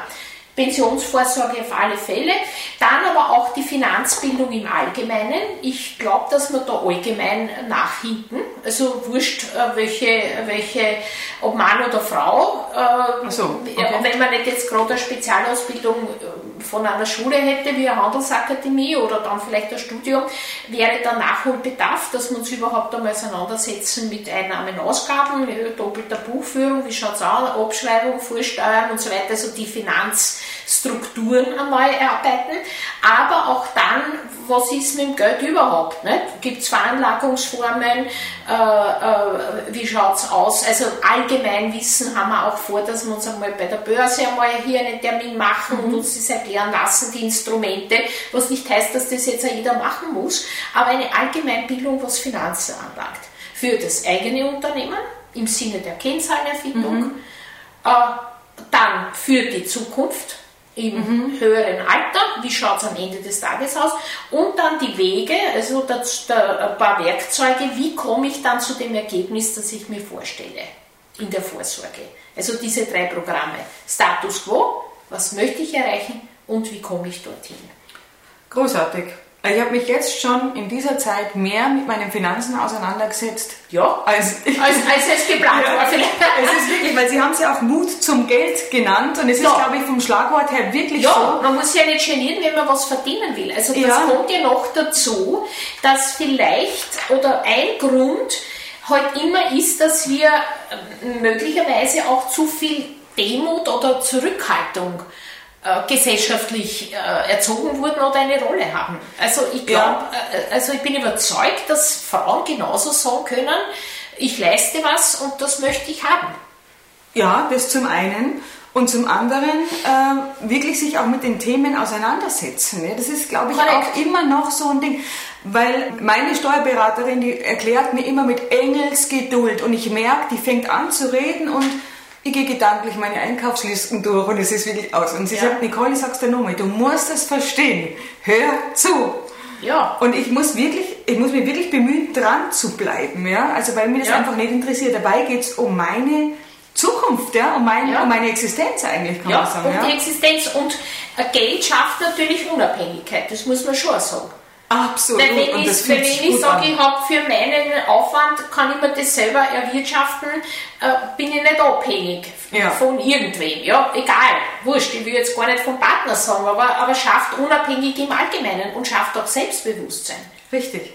Pensionsvorsorge auf alle Fälle. Dann aber auch die Finanzbildung im Allgemeinen. Ich glaube, dass wir da allgemein nachhinken. Also wurscht, äh, welche, welche ob Mann oder Frau. Äh, so, okay. Wenn man nicht jetzt gerade eine Spezialausbildung äh, von einer Schule hätte, wie eine Handelsakademie oder dann vielleicht ein Studium, wäre der Nachholbedarf, dass wir uns überhaupt einmal auseinandersetzen mit Einnahmen, Ausgaben, doppelter Buchführung, wie schaut es aus, Abschreibung, Vorsteuern und so weiter, also die Finanz Strukturen einmal erarbeiten, aber auch dann, was ist mit dem Geld überhaupt? Gibt es Veranlagungsformen? Äh, äh, wie schaut es aus? Also Allgemeinwissen haben wir auch vor, dass wir uns einmal bei der Börse einmal hier einen Termin machen mhm. und uns das erklären lassen, die Instrumente, was nicht heißt, dass das jetzt jeder machen muss, aber eine Allgemeinbildung, was Finanzen anlangt. Für das eigene Unternehmen im Sinne der Kennzahlenerfindung, mhm. äh, dann für die Zukunft, im mhm. höheren Alter, wie schaut es am Ende des Tages aus und dann die Wege, also das, da, ein paar Werkzeuge, wie komme ich dann zu dem Ergebnis, das ich mir vorstelle in der Vorsorge. Also diese drei Programme. Status quo, was möchte ich erreichen und wie komme ich dorthin. Großartig. Ich habe mich jetzt schon in dieser Zeit mehr mit meinen Finanzen auseinandergesetzt. Ja, als, als, als es geplant war. es ist wirklich, weil Sie haben es ja auch Mut zum Geld genannt und es ist, glaube ich, vom Schlagwort her wirklich ja, so. man muss ja nicht genieren, wenn man was verdienen will. Also das ja. kommt ja noch dazu, dass vielleicht oder ein Grund halt immer ist, dass wir äh, möglicherweise auch zu viel Demut oder Zurückhaltung äh, gesellschaftlich äh, erzogen wurden oder eine Rolle haben. Also ich glaube, ja. äh, also ich bin überzeugt, dass Frauen genauso sagen können, ich leiste was und das möchte ich haben. Ja, das zum einen. Und zum anderen äh, wirklich sich auch mit den Themen auseinandersetzen. Ja? Das ist, glaube ich, Correct. auch immer noch so ein Ding. Weil meine Steuerberaterin, die erklärt mir immer mit Engelsgeduld und ich merke, die fängt an zu reden und ich gehe gedanklich meine Einkaufslisten durch und es ist wirklich aus. Und sie ja. sagt, Nicole, ich sag's dir nochmal, du musst es verstehen. Hör zu. Ja. Und ich muss wirklich ich muss mich wirklich bemühen, dran zu bleiben, ja. Also weil mir das Ja. einfach nicht interessiert. Dabei geht es um meine Zukunft, ja, um, mein, Ja. um meine Existenz eigentlich, kann Ja, man sagen. und ja. die Existenz und äh, Geld schafft natürlich Unabhängigkeit, das muss man schon sagen. Absolut. Weil wenn und ich, wenn ich sage, ich habe für meinen Aufwand, kann ich mir das selber erwirtschaften, äh, bin ich nicht abhängig Ja. von irgendwem. Ja, egal, wurscht, ich will jetzt gar nicht vom Partner sagen, aber, aber schafft unabhängig im Allgemeinen und schafft auch Selbstbewusstsein. Richtig.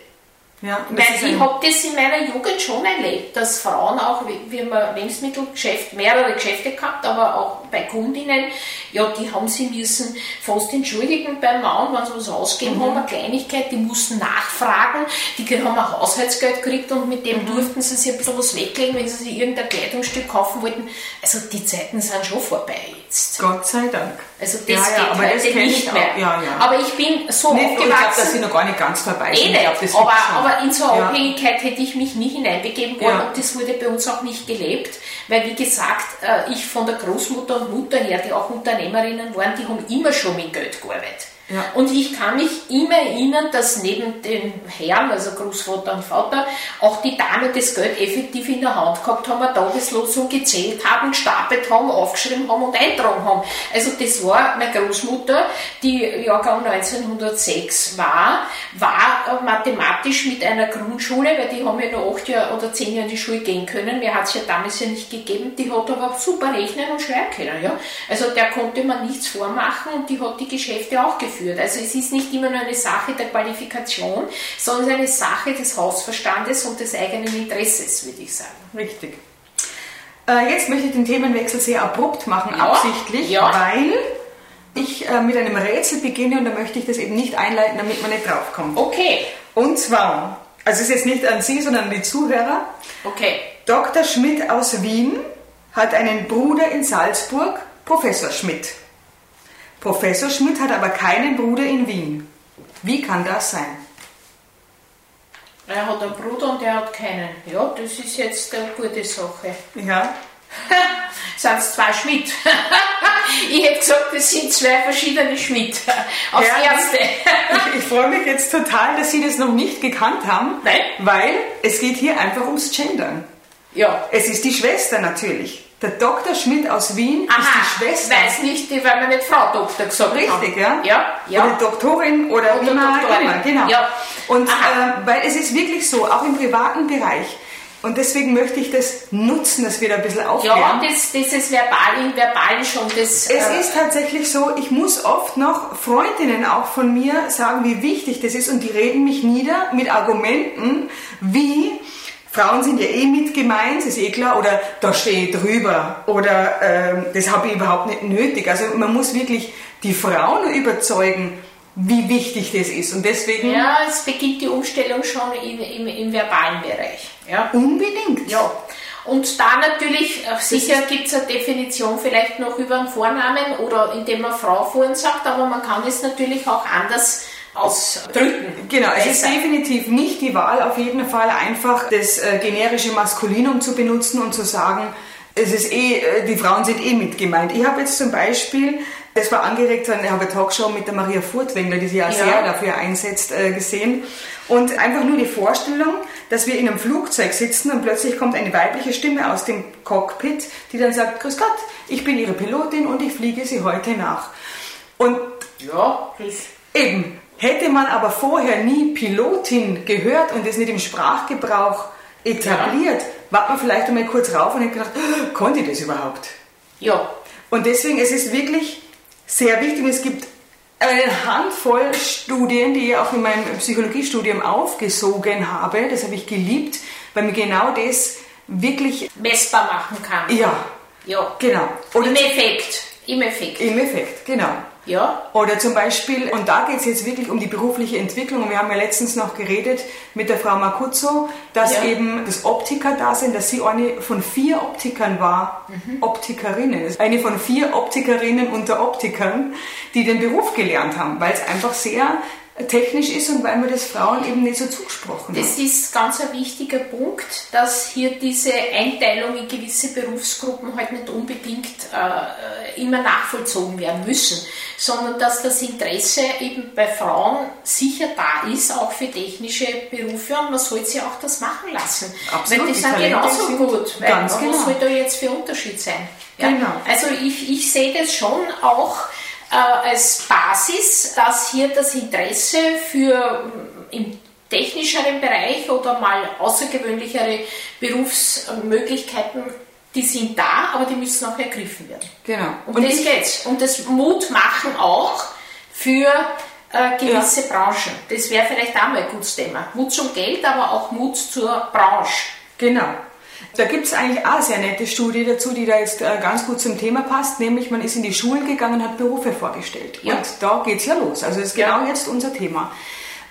Ja, Weil ich habe das in meiner Jugend schon erlebt, dass Frauen auch, wir Lebensmittelgeschäft, mehrere Geschäfte gehabt, aber auch bei Kundinnen, ja, die haben sie müssen fast entschuldigen beim Mann, wenn sie was ausgeben Mhm. haben, eine Kleinigkeit, die mussten nachfragen, die haben ein Haushaltsgeld gekriegt und mit Mhm. dem durften sie sich ein bisschen was weglegen, wenn sie sich irgendein Kleidungsstück kaufen wollten. Also die Zeiten sind schon vorbei jetzt. Gott sei Dank. Also das ja, ja, geht aber heute das nicht ich mehr. Auch. Ja, ja. Aber ich bin so Nee, ich glaube, aufgewachsen. dass sie noch gar nicht ganz vorbei sind. Eh Ich glaub, nicht, das aber, aber in so eine. Abhängigkeit hätte ich mich nie hineinbegeben wollen und das wurde bei uns auch nicht gelebt, weil wie gesagt, äh, ich von der Großmutter und Mutter her, die auch Unternehmerinnen waren, die haben immer schon mit Geld gearbeitet. Ja. Und ich kann mich immer erinnern, dass neben den Herren, also Großvater und Vater, auch die Dame das Geld effektiv in der Hand gehabt haben, eine Tageslosung gezählt haben, gestapelt haben, aufgeschrieben haben und eintragen haben. Also das war meine Großmutter, die Jahrgang 1906 war, war äh, mathematisch mit einer Grundschule, weil die haben ja noch acht Jahre oder zehn Jahre in die Schule gehen können, mehr hat es ja damals ja nicht gegeben, die hat aber super rechnen und schreiben können. Ja? Also der konnte man nichts vormachen und die hat die Geschäfte auch geführt. Also es ist nicht immer nur eine Sache der Qualifikation, sondern eine Sache des Hausverstandes und des eigenen Interesses, würde ich sagen. Richtig. Äh, jetzt möchte ich den Themenwechsel sehr abrupt machen, Ja, absichtlich, ja. weil ich äh, mit einem Rätsel beginne und da möchte ich das eben nicht einleiten, damit man nicht draufkommt. Okay, Und zwar, also es ist jetzt nicht an Sie, sondern an die Zuhörer. okay. Dr. Schmidt aus Wien hat einen Bruder in Salzburg, Professor Schmidt. Professor Schmidt hat aber keinen Bruder in Wien. Wie kann das sein? Er hat einen Bruder und er hat keinen. Ja, das ist jetzt eine gute Sache. Ja, sind es zwei Schmidt. ich hätte gesagt, das sind zwei verschiedene Schmidt. Aufs Ja. Erste. Ich, ich freue mich jetzt total, dass Sie das noch nicht gekannt haben, Nein. weil es geht hier einfach ums Gendern. Ja. Es ist die Schwester natürlich. Der Dr. Schmidt aus Wien Aha, ist die Schwester. weiß nicht, weil wir nicht Frau Doktor gesagt haben. Richtig, ja? Ja, ja. Oder Doktorin oder, Oder wie man Doktorin. immer, genau. Ja. Und äh, weil es ist wirklich so, auch im privaten Bereich. Und deswegen möchte ich das nutzen, dass wir da ein bisschen aufklären. Ja, das, das ist verbal, in verbal schon das. Es äh, ist tatsächlich so, ich muss oft noch Freundinnen auch von mir sagen, wie wichtig das ist und die reden mich nieder mit Argumenten wie Frauen sind ja eh mit gemeint, ist eh klar, oder da stehe ich drüber oder ähm, das habe ich überhaupt nicht nötig. Also man muss wirklich die Frauen überzeugen, wie wichtig das ist und deswegen ja, es beginnt die Umstellung schon im, im, im verbalen Bereich. Ja. unbedingt. Ja. Und da natürlich, äh, sicher gibt es eine Definition vielleicht noch über einen Vornamen oder indem man Frau vorhin sagt, aber man kann es natürlich auch anders ausdrücken. Genau, es ist definitiv nicht die Wahl, auf jeden Fall einfach das äh, generische Maskulinum zu benutzen und zu sagen, es ist eh, äh, die Frauen sind eh mit gemeint. Ich habe jetzt zum Beispiel, das war angeregt, ich habe eine Talkshow mit der Maria Furtwängler, die sich ja, sehr dafür einsetzt, äh, gesehen. Und einfach nur die Vorstellung, dass wir in einem Flugzeug sitzen und plötzlich kommt eine weibliche Stimme aus dem Cockpit, die dann sagt, Grüß Gott, ich bin Ihre Pilotin und ich fliege Sie heute nach. Und Ja, Eben. Hätte man aber vorher nie Pilotin gehört und das nicht im Sprachgebrauch etabliert, war man vielleicht einmal kurz rauf und hätte gedacht, "Oh, konnte ich das überhaupt? ja. Und deswegen es ist wirklich sehr wichtig und es gibt eine Handvoll Studien, die ich auch in meinem Psychologiestudium aufgesogen habe. Das habe ich geliebt, weil mir genau das wirklich, messbar machen kann. ja, Ja. genau. Oder Im Effekt. Im Effekt. im Effekt, genau. Ja. Oder zum Beispiel, und da geht es jetzt wirklich um die berufliche Entwicklung, und wir haben ja letztens noch geredet mit der Frau Makuzzo, dass Ja. eben das Optiker-Dasein, dass sie eine von vier Optikern war, Mhm. Optikerinnen, ist eine von vier Optikerinnen unter Optikern, die den Beruf gelernt haben, weil es einfach sehr technisch ist und weil mir das Frauen eben nicht so zugesprochen Das hat. ist ganz ein wichtiger Punkt, dass hier diese Einteilung in gewisse Berufsgruppen halt nicht unbedingt äh, immer nachvollzogen werden müssen, sondern dass das Interesse eben bei Frauen sicher da ist, auch für technische Berufe und man sollte sie auch das machen lassen. Absolut, weil die die sind Talente genauso sind gut. Weil ganz was genau. soll da jetzt für Unterschied sein? Genau. Also ich, ich sehe das schon auch äh, als Basis, dass hier das Interesse für mm, im technischeren Bereich oder mal außergewöhnlichere Berufsmöglichkeiten, die sind da, aber die müssen auch ergriffen werden. Genau. Um das ich- geht's. Und das Mut machen auch für äh, gewisse Branchen. Das wäre vielleicht auch mal ein gutes Thema. Mut zum Geld, aber auch Mut zur Branche. Genau. Da gibt es eigentlich auch eine sehr nette Studie dazu, die da jetzt äh, ganz gut zum Thema passt, nämlich man ist in die Schulen gegangen und hat Berufe vorgestellt. Ja. Und da geht es ja los. Also das ist Ja. genau jetzt unser Thema.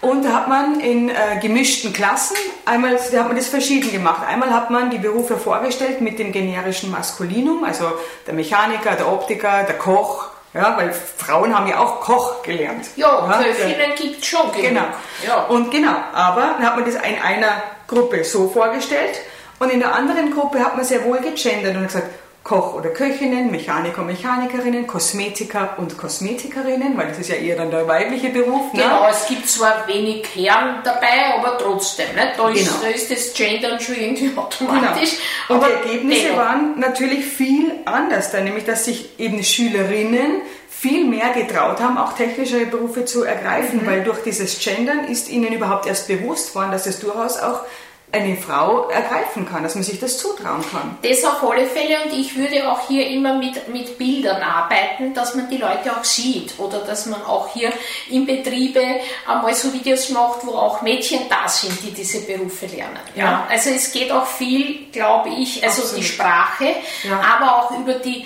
Und da hat man in äh, gemischten Klassen, einmal da hat man das verschieden gemacht. Einmal hat man die Berufe vorgestellt mit dem generischen Maskulinum, also der Mechaniker, der Optiker, der Koch, ja, weil Frauen haben ja auch Koch gelernt. Ja, der- Köchinnen gibt es schon genug. Genau. Ja. Und genau, aber dann hat man das in einer Gruppe so vorgestellt und in der anderen Gruppe hat man sehr wohl gegendert und gesagt, Koch oder Köchinnen, Mechaniker, Mechanikerinnen, Kosmetiker und Kosmetikerinnen, weil das ist ja eher dann der weibliche Beruf. Ne? Genau, es gibt zwar wenig Herren dabei, aber trotzdem, ne? da, ist, Genau. da ist das Gendern schon irgendwie Genau. automatisch. Und aber die Ergebnisse dennoch. waren natürlich viel anders, dann, nämlich dass sich eben Schülerinnen viel mehr getraut haben, auch technischere Berufe zu ergreifen, Mhm. weil durch dieses Gendern ist ihnen überhaupt erst bewusst worden, dass es durchaus auch eine Frau ergreifen kann, dass man sich das zutrauen kann. Das auf alle Fälle und ich würde auch hier immer mit, mit Bildern arbeiten, dass man die Leute auch sieht oder dass man auch hier in Betriebe einmal so Videos macht, wo auch Mädchen da sind, die diese Berufe lernen. Ja. Also es geht auch viel, glaube ich, also Absolut. die Sprache, Ja. aber auch über die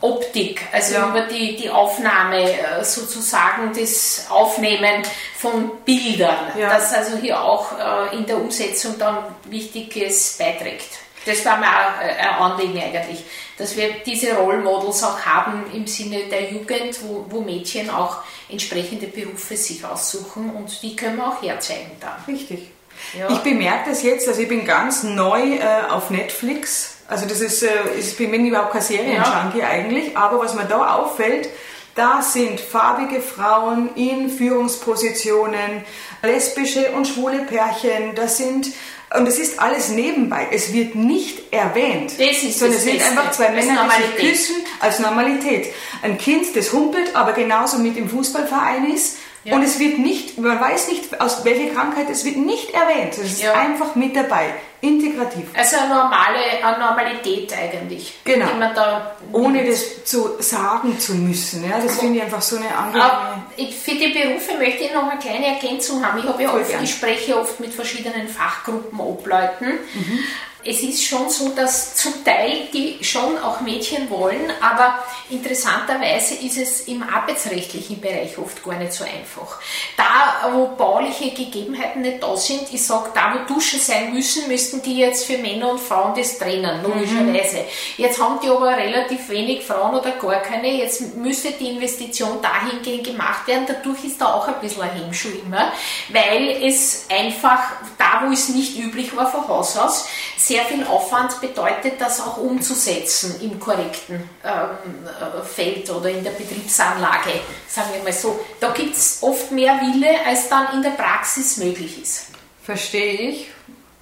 Optik, also Ja. über die, die Aufnahme äh, sozusagen, das Aufnehmen von Bildern, Ja. das also hier auch äh, in der Umsetzung dann Wichtiges beiträgt. Das war mir auch äh, ein Anliegen eigentlich, dass wir diese Rollmodels auch haben im Sinne der Jugend, wo, wo Mädchen auch entsprechende Berufe sich aussuchen und die können wir auch herzeigen dann. Richtig. Ja. Ich bemerke das jetzt, also ich bin ganz neu äh, auf Netflix. Also das ist, äh, ich bin überhaupt kein Serienjunkie eigentlich, aber was mir da auffällt, da sind farbige Frauen in Führungspositionen, lesbische und schwule Pärchen, das sind und es ist alles nebenbei. Es wird nicht erwähnt. Das ist sondern es sind einfach zwei Männer, die sich küssen als Normalität. Ein Kind, das humpelt, aber genauso mit im Fußballverein ist. Ja. Und es wird nicht, man weiß nicht, aus welcher Krankheit, es wird nicht erwähnt. Es ist Ja. einfach mit dabei. Integrativ. Also eine normale eine Normalität eigentlich, Genau. da Ohne das zu sagen zu müssen. Ja, das finde ich einfach so eine angenehme. Für die Berufe möchte ich noch eine kleine Ergänzung haben. Ich habe ja oft, spreche oft mit verschiedenen Fachgruppen, Obleuten. Mhm. Es ist schon so, dass zum Teil die schon auch Mädchen wollen, aber interessanterweise ist es im arbeitsrechtlichen Bereich oft gar nicht so einfach. Da, wo bauliche Gegebenheiten nicht da sind, ich sage, da wo Duschen sein müssen, müssten die jetzt für Männer und Frauen das trennen, logischerweise. Jetzt haben die aber relativ wenig Frauen oder gar keine. Jetzt müsste die Investition dahingehend gemacht werden. Dadurch ist da auch ein bisschen ein Hemmschuh immer, weil es einfach, da wo es nicht üblich war von Haus aus, sehr viel Aufwand bedeutet, das auch umzusetzen im korrekten ähm, äh, Feld oder in der Betriebsanlage, sagen wir mal so. Da gibt es oft mehr Wille, als dann in der Praxis möglich ist. Verstehe ich.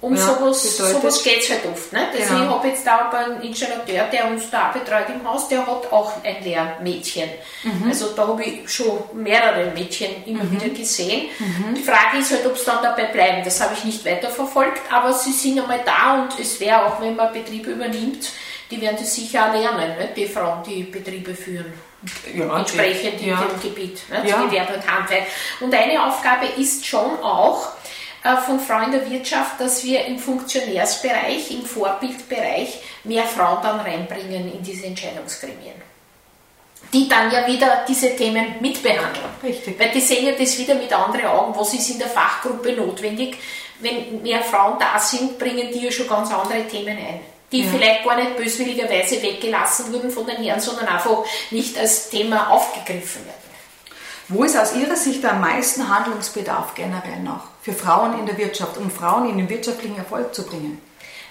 Um Ja, sowas, sowas geht es halt oft. Ne? Also Genau. Ich habe jetzt da einen Installateur, der uns da betreut im Haus, der hat auch ein Lehrmädchen. Mhm. Also da habe ich schon mehrere Mädchen immer wieder gesehen. Mhm. Die Frage ist halt, ob sie dann dabei bleiben. Das habe ich nicht weiterverfolgt, aber sie sind einmal da und es wäre auch, wenn man Betriebe übernimmt, die werden das sicher auch lernen, ne? die Frauen, die Betriebe führen. Ja, Entsprechend in ja. dem Gebiet, ne? Ja. Gewerbe und Handwerk. Und eine Aufgabe ist schon auch, von Frauen der Wirtschaft, dass wir im Funktionärsbereich, im Vorbildbereich mehr Frauen dann reinbringen in diese Entscheidungsgremien. Die dann ja wieder diese Themen mitbehandeln. Richtig. Weil die sehen ja das wieder mit anderen Augen, was ist in der Fachgruppe notwendig. Wenn mehr Frauen da sind, bringen die ja schon ganz andere Themen ein. Die vielleicht gar nicht böswilligerweise weggelassen wurden von den Herren, sondern einfach nicht als Thema aufgegriffen werden. Wo ist aus Ihrer Sicht am meisten Handlungsbedarf generell noch für Frauen in der Wirtschaft, um Frauen in den wirtschaftlichen Erfolg zu bringen?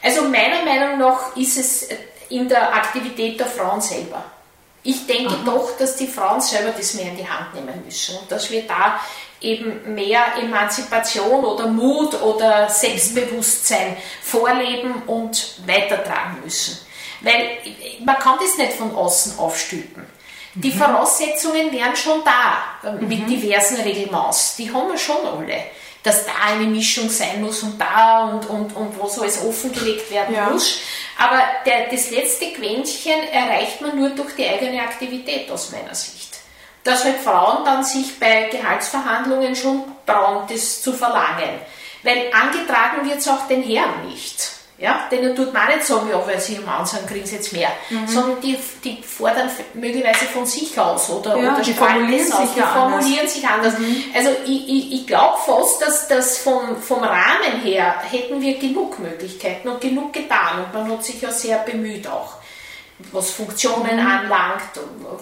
Also meiner Meinung nach ist es in der Aktivität der Frauen selber. Ich denke Aha. doch, dass die Frauen selber das mehr in die Hand nehmen müssen und dass wir da eben mehr Emanzipation oder Mut oder Selbstbewusstsein vorleben und weitertragen müssen. Weil man kann das nicht von außen aufstülpen. Die mhm. Voraussetzungen wären schon da mit mhm. diversen Regelmaß. Die haben wir schon alle. Dass da eine Mischung sein muss und da und, und, und wo so alles offengelegt werden ja. muss. Aber der, das letzte Quäntchen erreicht man nur durch die eigene Aktivität aus meiner Sicht. Dass halt Frauen dann sich bei Gehaltsverhandlungen schon trauen, das zu verlangen. Weil angetragen wird es auch den Herren nicht. Ja, denen tut man nicht sagen, ja, weil sie im sind, kriegen sie jetzt mehr. Mhm. Sondern die, die fordern möglicherweise von sich aus oder, ja, oder die formulieren, sich, aus, die formulieren sich anders. Mhm. Also ich, ich, ich glaube fast, dass das vom, vom Rahmen her hätten wir genug Möglichkeiten und genug getan und man hat sich ja sehr bemüht auch was Funktionen anlangt,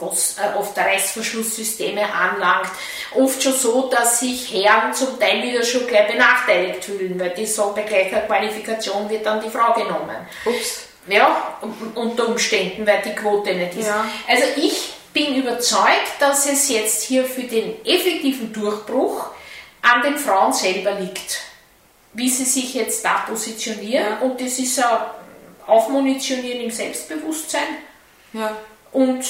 was äh, oft Reißverschlusssysteme anlangt. Oft schon so, dass sich Herren zum Teil wieder schon gleich benachteiligt fühlen, weil die sagen, bei gleicher Qualifikation wird dann die Frau genommen. Ups. Ja, unter Umständen, weil die Quote nicht ist. Ja. Also ich bin überzeugt, dass es jetzt hier für den effektiven Durchbruch an den Frauen selber liegt, wie sie sich jetzt da positionieren. Ja. Und das ist ja aufmunitionieren im Selbstbewusstsein ja. und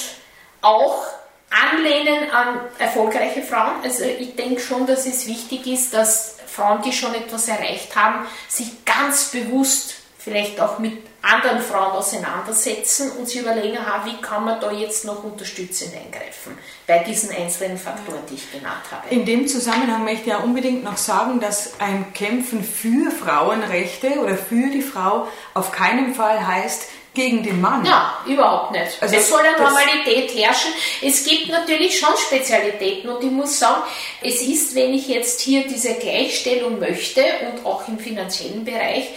auch anlehnen an erfolgreiche Frauen. Also ich denke schon, dass es wichtig ist, dass Frauen, die schon etwas erreicht haben, sich ganz bewusst vielleicht auch mit anderen Frauen auseinandersetzen und sich überlegen, wie kann man da jetzt noch unterstützend eingreifen bei diesen einzelnen Faktoren, die ich genannt habe. In dem Zusammenhang möchte ich ja unbedingt noch sagen, dass ein Kämpfen für Frauenrechte oder für die Frau auf keinen Fall heißt, gegen den Mann. Ja, überhaupt nicht. Also es soll eine Normalität herrschen. Es gibt natürlich schon Spezialitäten und ich muss sagen, es ist, wenn ich jetzt hier diese Gleichstellung möchte und auch im finanziellen Bereich,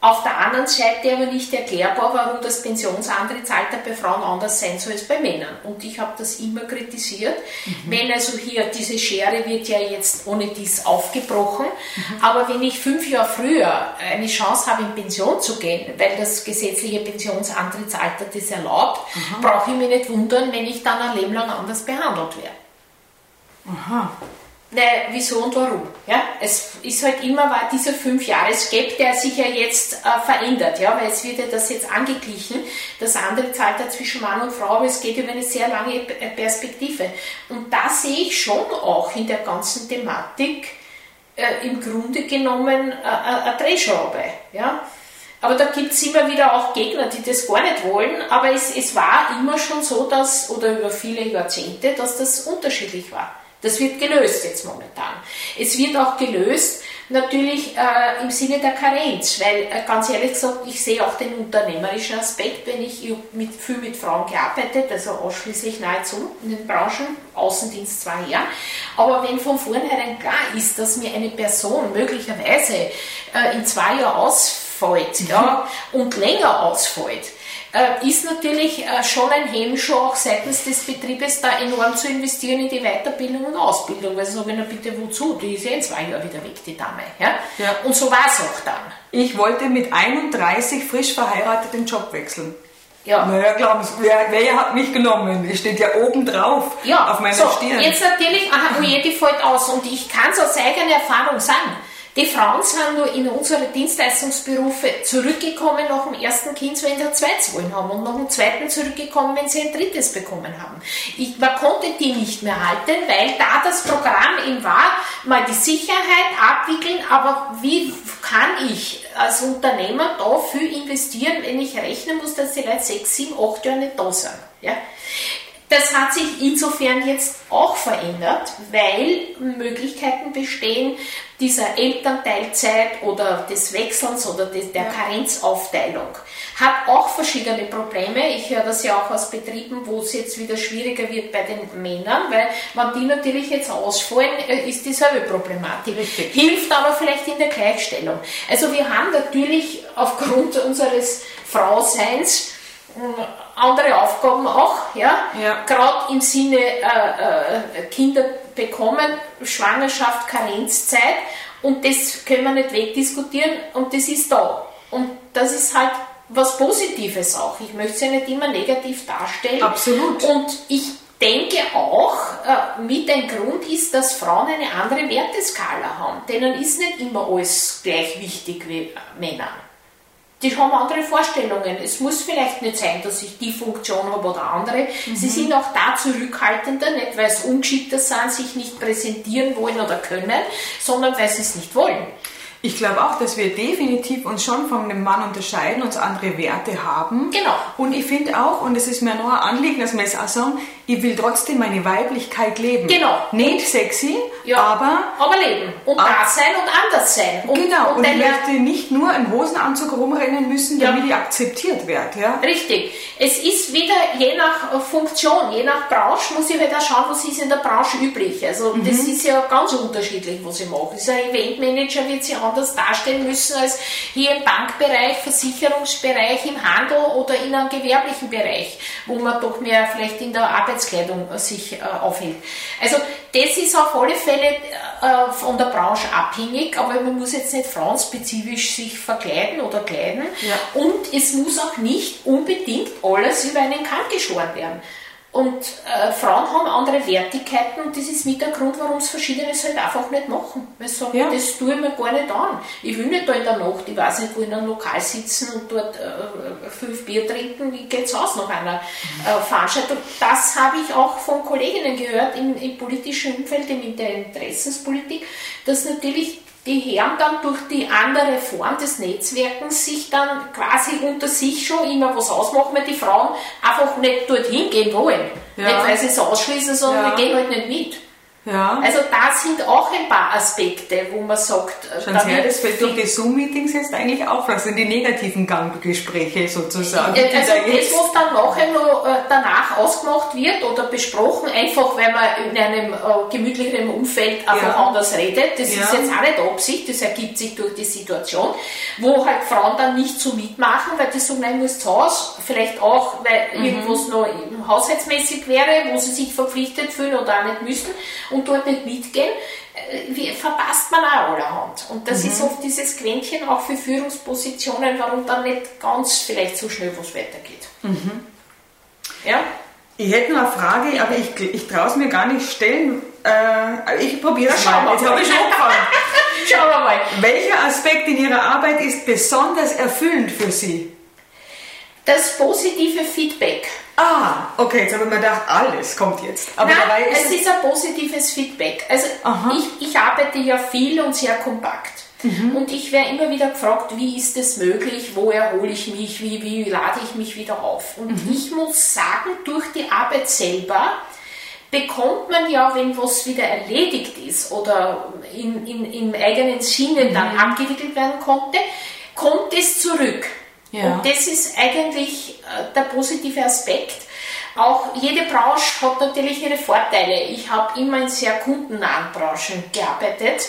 auf der anderen Seite aber nicht erklärbar, warum das Pensionsantrittsalter bei Frauen anders sein soll als bei Männern. Und ich habe das immer kritisiert. Mhm. Wenn also hier diese Schere wird ja jetzt ohne dies aufgebrochen, mhm. aber wenn ich fünf Jahre früher eine Chance habe, in Pension zu gehen, weil das gesetzliche Pensionsantrittsalter das erlaubt, mhm. brauche ich mich nicht wundern, wenn ich dann ein Leben lang anders behandelt werde. Aha. Ne, wieso und warum? Ja, es ist halt immer war dieser fünf Jahres Gap, der sich ja jetzt äh, verändert, ja, weil es wird ja das jetzt angeglichen, das andere Zahlt zwischen Mann und Frau, aber es geht über eine sehr lange äh, Perspektive. Und da sehe ich schon auch in der ganzen Thematik äh, im Grunde genommen äh, äh eine Drehschraube, ja. Aber da gibt es immer wieder auch Gegner, die das gar nicht wollen, aber es, es war immer schon so, dass, oder über viele Jahrzehnte, dass das unterschiedlich war. Das wird gelöst jetzt momentan. Es wird auch gelöst natürlich äh, im Sinne der Karenz, weil äh, ganz ehrlich gesagt, ich sehe auch den unternehmerischen Aspekt, wenn ich mit, viel mit Frauen gearbeitet, also ausschließlich nahezu in den Branchen, Außendienst zwei Jahre. Aber wenn von vornherein klar ist, dass mir eine Person möglicherweise äh, in zwei Jahren ausfällt ja, und länger ausfällt, äh, ist natürlich äh, schon ein Hemmschuh auch seitens des Betriebes, da enorm zu investieren in die Weiterbildung und Ausbildung. Weil sie sagen, na bitte wozu? Die ist ja in zwei Jahren wieder weg, die Dame. Ja? ja. Und so war es auch dann. Ich wollte mit 31 frisch verheiratet den Job wechseln. Ja. Naja, glauben Sie, wer, wer hat mich genommen? Es steht ja oben drauf ja. auf meiner so, Stirn. Jetzt natürlich, aha, oh je, die fällt aus. Und ich kann es aus eigener Erfahrung sagen. Die Frauen sind nur in unsere Dienstleistungsberufe zurückgekommen nach dem ersten Kind, wenn sie ein zweites wollen haben und nach dem zweiten zurückgekommen, wenn sie ein drittes bekommen haben. Ich, man konnte die nicht mehr halten, weil da das Programm eben war, mal die Sicherheit abwickeln, aber wie kann ich als Unternehmer da viel investieren, wenn ich rechnen muss, dass die Leute sechs, sieben, acht Jahre nicht da sind? Ja? Das hat sich insofern jetzt auch verändert, weil Möglichkeiten bestehen, dieser Elternteilzeit oder des Wechselns oder der Karenzaufteilung hat auch verschiedene Probleme. Ich höre das ja auch aus Betrieben, wo es jetzt wieder schwieriger wird bei den Männern, weil wenn die natürlich jetzt ausfallen, äh, ist dieselbe Problematik. Richtig. Hilft aber vielleicht in der Gleichstellung. Also wir haben natürlich aufgrund unseres Frauseins andere Aufgaben auch, ja. Ja. Gerade im Sinne äh, äh, Kinder bekommen, Schwangerschaft, Karenzzeit und das können wir nicht wegdiskutieren und das ist da. Und das ist halt was Positives auch. Ich möchte es ja nicht immer negativ darstellen. Absolut. Und ich denke auch, äh, mit ein Grund ist, dass Frauen eine andere Werteskala haben. Denen ist nicht immer alles gleich wichtig wie Männer. Die haben andere Vorstellungen. Es muss vielleicht nicht sein, dass ich die Funktion habe oder andere. Sie sind auch da zurückhaltender, nicht weil sie ungeschickter sind, sich nicht präsentieren wollen oder können, sondern weil sie es nicht wollen. Ich glaube auch, dass wir definitiv uns schon von dem Mann unterscheiden, uns andere Werte haben. Genau. Und ich finde auch, und es ist mir nur ein Anliegen, dass wir es auch sagen, ich will trotzdem meine Weiblichkeit leben. Genau. Nicht sexy, Ja, aber aber leben. Und Ah. da sein und anders sein. Und, genau. Und, ich daher- möchte nicht nur im Hosenanzug rumrennen müssen, Ja. damit ich akzeptiert werde. Ja? Richtig. Es ist wieder je nach äh, Funktion, je nach Branche, muss ich halt auch schauen, was ist in der Branche üblich. Also Mhm. das ist ja ganz unterschiedlich, was ich mache. Dieser Eventmanager wird sich anders darstellen müssen als hier im Bankbereich, Versicherungsbereich, im Handel oder in einem gewerblichen Bereich, wo man doch mehr vielleicht in der Arbeitskleidung äh, sich äh, aufhält. Also das ist auf alle Fälle äh, von der Branche abhängig, aber man muss jetzt nicht frauenspezifisch sich verkleiden oder kleiden. Ja. Und es muss auch nicht unbedingt alles über einen Kamm geschoren werden. Und äh, Frauen haben andere Wertigkeiten und das ist mit der Grund, warum es Verschiedenes halt einfach nicht machen. Weil sie sagen, Ja. das tue ich mir gar nicht an. Ich will nicht da in der Nacht, ich weiß nicht, wo in einem Lokal sitzen und dort äh, fünf Bier trinken, wie geht's aus nach einer äh, Veranstaltung. Das habe ich auch von Kolleginnen gehört im, im politischen Umfeld, in der Interessenspolitik, dass natürlich die Herren dann durch die andere Form des Netzwerkens sich dann quasi unter sich schon immer was ausmachen, weil die Frauen einfach nicht dorthin gehen wollen. Ja. Nicht, weil sie es ausschließen, sondern Ja. wir gehen halt nicht mit. Ja. Also da sind auch ein paar Aspekte, wo man sagt, äh, Schauen da Sie her, wird das fällt durch die Zoom-Meetings jetzt eigentlich auf. Das sind die negativen Ganggespräche sozusagen. Also da das, was dann nachher noch äh, danach ausgemacht wird oder besprochen, einfach weil man in einem äh, gemütlicheren Umfeld einfach Ja. anders redet, das Ja. ist jetzt auch nicht Absicht, das ergibt sich durch die Situation, wo halt Frauen dann nicht so mitmachen, weil die sagen, nein, muss zu Hause, vielleicht auch, weil Mhm. irgendwas noch haushaltsmäßig wäre, wo sie sich verpflichtet fühlen oder auch nicht müssen und dort nicht mitgehen, äh, verpasst man auch allerhand. Und das Mhm. ist oft dieses Quäntchen auch für Führungspositionen, warum dann nicht ganz vielleicht so schnell was weitergeht. Mhm. Ja? Ich hätte noch eine Frage, aber ich, ich traue es mir gar nicht stellen. Äh, ich probiere es mal. Jetzt habe ich schon angefangen. Schauen wir mal. Welcher Aspekt in Ihrer Arbeit ist besonders erfüllend für Sie? Das positive Feedback. Ah, okay, jetzt habe ich mir gedacht, alles kommt jetzt. Aber Nein, dabei ist es ist ein positives Feedback. Also ich, ich arbeite ja viel und sehr kompakt. Mhm. Und ich werde immer wieder gefragt, wie ist es möglich, wo erhole ich mich, wie, wie lade ich mich wieder auf. Und Mhm. ich muss sagen, durch die Arbeit selber bekommt man ja, wenn was wieder erledigt ist oder in, in, im eigenen Sinne dann Mhm. abgewickelt werden konnte, kommt es zurück. Ja. Und das ist eigentlich äh, der positive Aspekt. Auch jede Branche hat natürlich ihre Vorteile. Ich habe immer in sehr kundennahen Branchen gearbeitet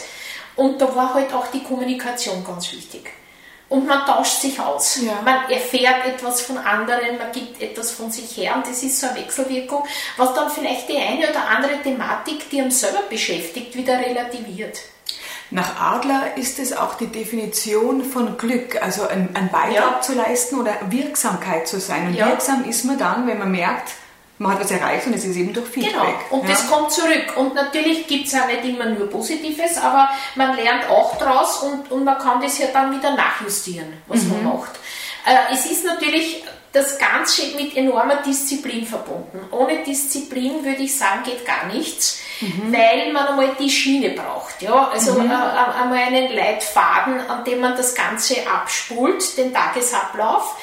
und da war halt auch die Kommunikation ganz wichtig. Und man tauscht sich aus. Ja. Man erfährt etwas von anderen, man gibt etwas von sich her und das ist so eine Wechselwirkung, was dann vielleicht die eine oder andere Thematik, die einen selber beschäftigt, wieder relativiert. Nach Adler ist es auch die Definition von Glück, also ein, ein Beitrag Ja. zu leisten oder Wirksamkeit zu sein. Und Ja. wirksam ist man dann, wenn man merkt, man hat was erreicht und es ist eben durch Feedback. Genau, und ja. das kommt zurück. Und natürlich gibt es auch nicht immer nur Positives, aber man lernt auch draus und, und man kann das ja dann wieder nachjustieren, was Mhm. man macht. Äh, es ist natürlich das Ganze mit enormer Disziplin verbunden. Ohne Disziplin würde ich sagen, geht gar nichts, Mhm. weil man einmal die Schiene braucht. Ja? Also äh, einmal einen Leitfaden, an dem man das Ganze abspult, den Tagesablauf.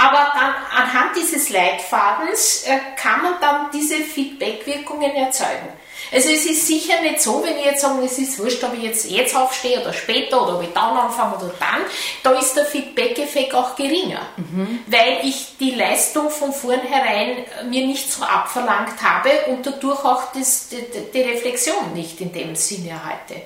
Aber dann anhand dieses Leitfadens äh, kann man dann diese Feedbackwirkungen erzeugen. Also es ist sicher nicht so, wenn ich jetzt sage, es ist wurscht, ob ich jetzt, jetzt aufstehe oder später oder ob ich dann anfange oder dann, da ist der Feedback-Effekt auch geringer, weil ich die Leistung von vornherein äh, mir nicht so abverlangt habe und dadurch auch das, die, die Reflexion nicht in dem Sinne erhalte.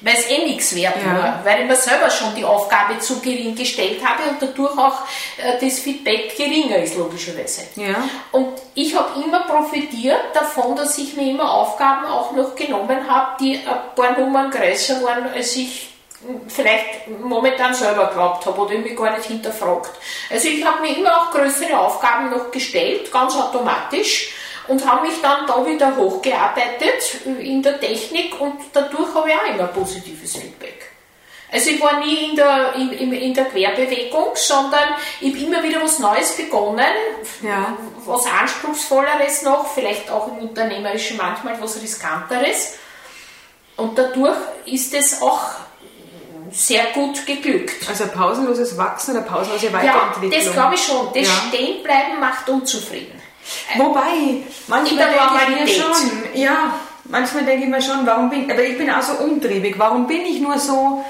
Weil es eh nichts wert ja. war, weil ich mir selber schon die Aufgabe zu gering gestellt habe und dadurch auch äh, das Feedback geringer ist, logischerweise. Ja. Und ich habe immer profitiert davon, dass ich mir immer Aufgaben auch noch genommen habe, die ein paar Nummern größer waren, als ich vielleicht momentan selber geglaubt habe oder mich gar nicht hinterfragt. Also ich habe mir immer auch größere Aufgaben noch gestellt, ganz automatisch und habe mich dann da wieder hochgearbeitet in der Technik und dadurch habe ich auch immer positives Feedback. Also ich war nie in der, in, in der Querbewegung, sondern ich habe immer wieder was Neues begonnen, ja. was Anspruchsvolleres noch, vielleicht auch im Unternehmerischen manchmal was Riskanteres. Und dadurch ist es auch sehr gut geglückt. Also pausenloses Wachsen oder pausenlose Weiterentwicklung? Ja, das glaube ich schon. Das ja. Stehenbleiben macht unzufrieden. Wobei, manchmal denke ich mir schon, ja, manchmal denke ich mir schon, warum bin, aber ich bin auch so umtriebig, warum bin ich nur so,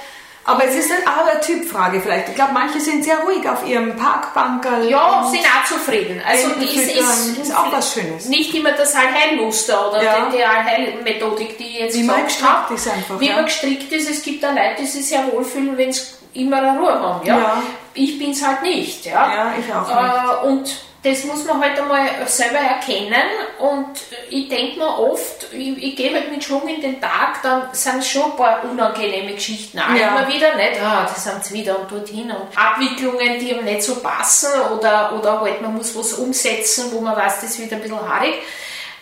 aber es ist auch eine Typfrage vielleicht. Ich glaube, manche sind sehr ruhig auf ihrem Parkbankerl. Ja, sind auch zufrieden. Also das ist, ist, ist, auch was Schönes. Nicht immer das Allheilmuster oder ja. die, die Allheilmethodik, die jetzt Wie man gestrickt ist einfach. Wie ja. man gestrickt ist. Es gibt da Leute, die sich sehr wohlfühlen, wenn sie immer eine Ruhe haben. Ja? ja. Ich bin es halt nicht. Ja, ja ich auch nicht. Äh, und das muss man halt einmal selber erkennen und ich denke mir oft, ich, ich gehe halt mit Schwung in den Tag, dann sind schon ein paar unangenehme Geschichten auch ja. immer wieder, nicht, ah, das sind wieder und dorthin und Abwicklungen, die ihm nicht so passen oder, oder halt man muss was umsetzen, wo man weiß, das ist wieder ein bisschen haarig.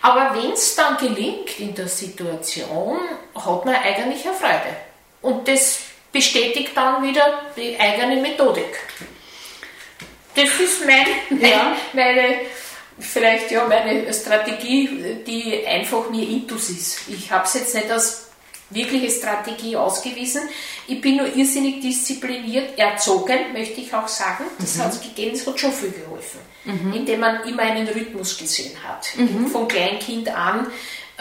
Aber wenn es dann gelingt in der Situation, hat man eigentlich eine Freude. Und das bestätigt dann wieder die eigene Methodik. Das ist mein, ja. meine, vielleicht ja meine Strategie, die einfach mir intus ist. Ich habe es jetzt nicht als wirkliche Strategie ausgewiesen. Ich bin nur irrsinnig diszipliniert erzogen, möchte ich auch sagen. Das mhm. hat es gegeben, es hat schon viel geholfen, mhm. indem man immer einen Rhythmus gesehen hat. Mhm. Von Kleinkind an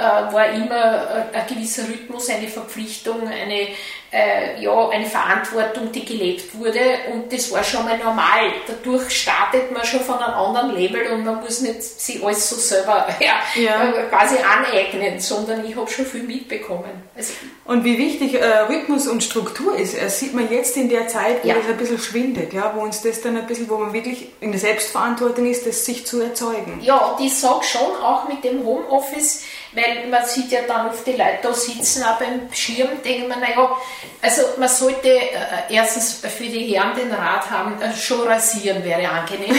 war immer äh, ein gewisser Rhythmus, eine Verpflichtung, eine, äh, ja, eine Verantwortung, die gelebt wurde und das war schon mal normal. Dadurch startet man schon von einem anderen Level und man muss nicht sich alles so selber ja, ja. Äh, quasi aneignen, sondern ich habe schon viel mitbekommen. Also, und wie wichtig äh, Rhythmus und Struktur ist, das sieht man jetzt in der Zeit, wo ja. es ein bisschen schwindet, ja, wo uns das dann ein bisschen, wo man wirklich in der Selbstverantwortung ist, das sich zu erzeugen. Ja, und ich sage schon auch mit dem Homeoffice, weil man sieht ja dann oft die Leute da sitzen, auch beim Schirm, denken man, naja, also man sollte äh, erstens für die Herren den Rat haben, äh, schon rasieren wäre angenehm,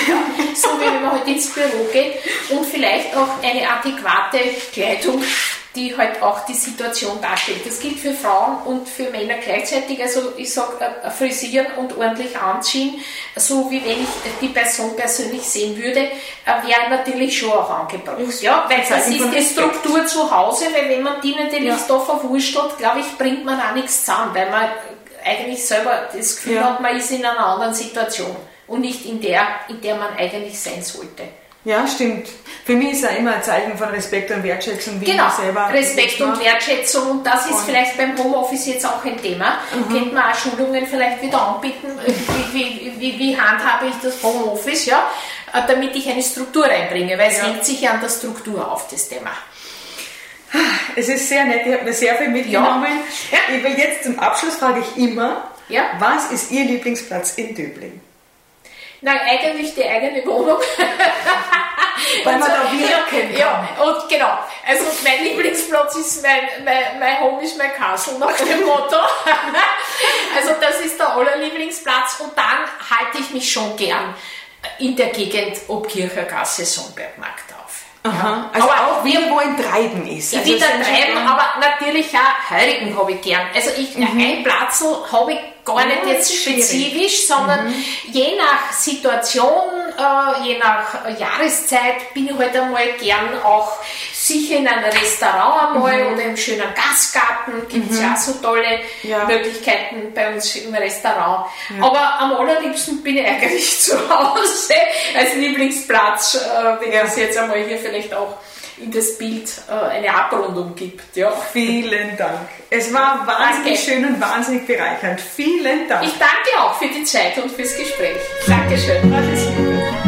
so wie wenn man halt ins Büro geht und vielleicht auch eine adäquate Kleidung die halt auch die Situation darstellt. Das gilt für Frauen und für Männer gleichzeitig. Also ich sage, äh, frisieren und ordentlich anziehen, so wie wenn ich die Person persönlich sehen würde, äh, wäre natürlich schon auch angebracht. Ja, weil das ist die Struktur zu Hause, weil wenn man die natürlich ja. da verwurschtelt, glaube ich, bringt man auch nichts zusammen, weil man eigentlich selber das Gefühl ja. hat, man ist in einer anderen Situation und nicht in der, in der man eigentlich sein sollte. Ja, stimmt. Für mich ist es immer ein Zeichen von Respekt und Wertschätzung, wie genau, selber. Respekt und Wertschätzung, und das ist und vielleicht beim Homeoffice jetzt auch ein Thema. Mhm. Könnte man auch Schulungen vielleicht wieder anbieten, wie, wie, wie, wie handhabe ich das Homeoffice, ja, damit ich eine Struktur reinbringe, weil es ja. hängt sich ja an der Struktur auf, das Thema. Es ist sehr nett, ich habe mir sehr viel mitgenommen. Ja. Ja. Ich will jetzt zum Abschluss frage ich immer, ja. was ist Ihr Lieblingsplatz in Döbling? Nein, eigentlich die eigene Wohnung. Weil man da wirken kann. Ja, und genau. Also mein Lieblingsplatz ist mein, mein, mein Home ist mein Castle nach dem Motto. also das ist der allerlieblingsplatz und dann halte ich mich schon gern in der Gegend Obkircher Gasse, Sonnbergmarkt auf. Aha. Also aber auch wie wo ein Treiben ist. Also wieder Treiben, aber natürlich auch Heurigen habe ich gern. Also ich, mhm. ein Platz habe ich gar nicht jetzt spezifisch, sondern mhm. je nach Situation, äh, je nach Jahreszeit bin ich halt einmal gern auch sicher in einem Restaurant einmal mhm. oder im schönen Gastgarten gibt es mhm. ja auch so tolle ja. Möglichkeiten bei uns im Restaurant. Ja. Aber am allerliebsten bin ich eigentlich zu Hause als Lieblingsplatz, äh, wenn ja. das jetzt einmal hier vielleicht auch in das Bild äh, eine Abrundung gibt. Ja. Vielen Dank. Es war wahnsinnig danke. schön und wahnsinnig bereichernd. Vielen Dank. Ich danke auch für die Zeit und fürs Gespräch. Dankeschön. Alles Liebe.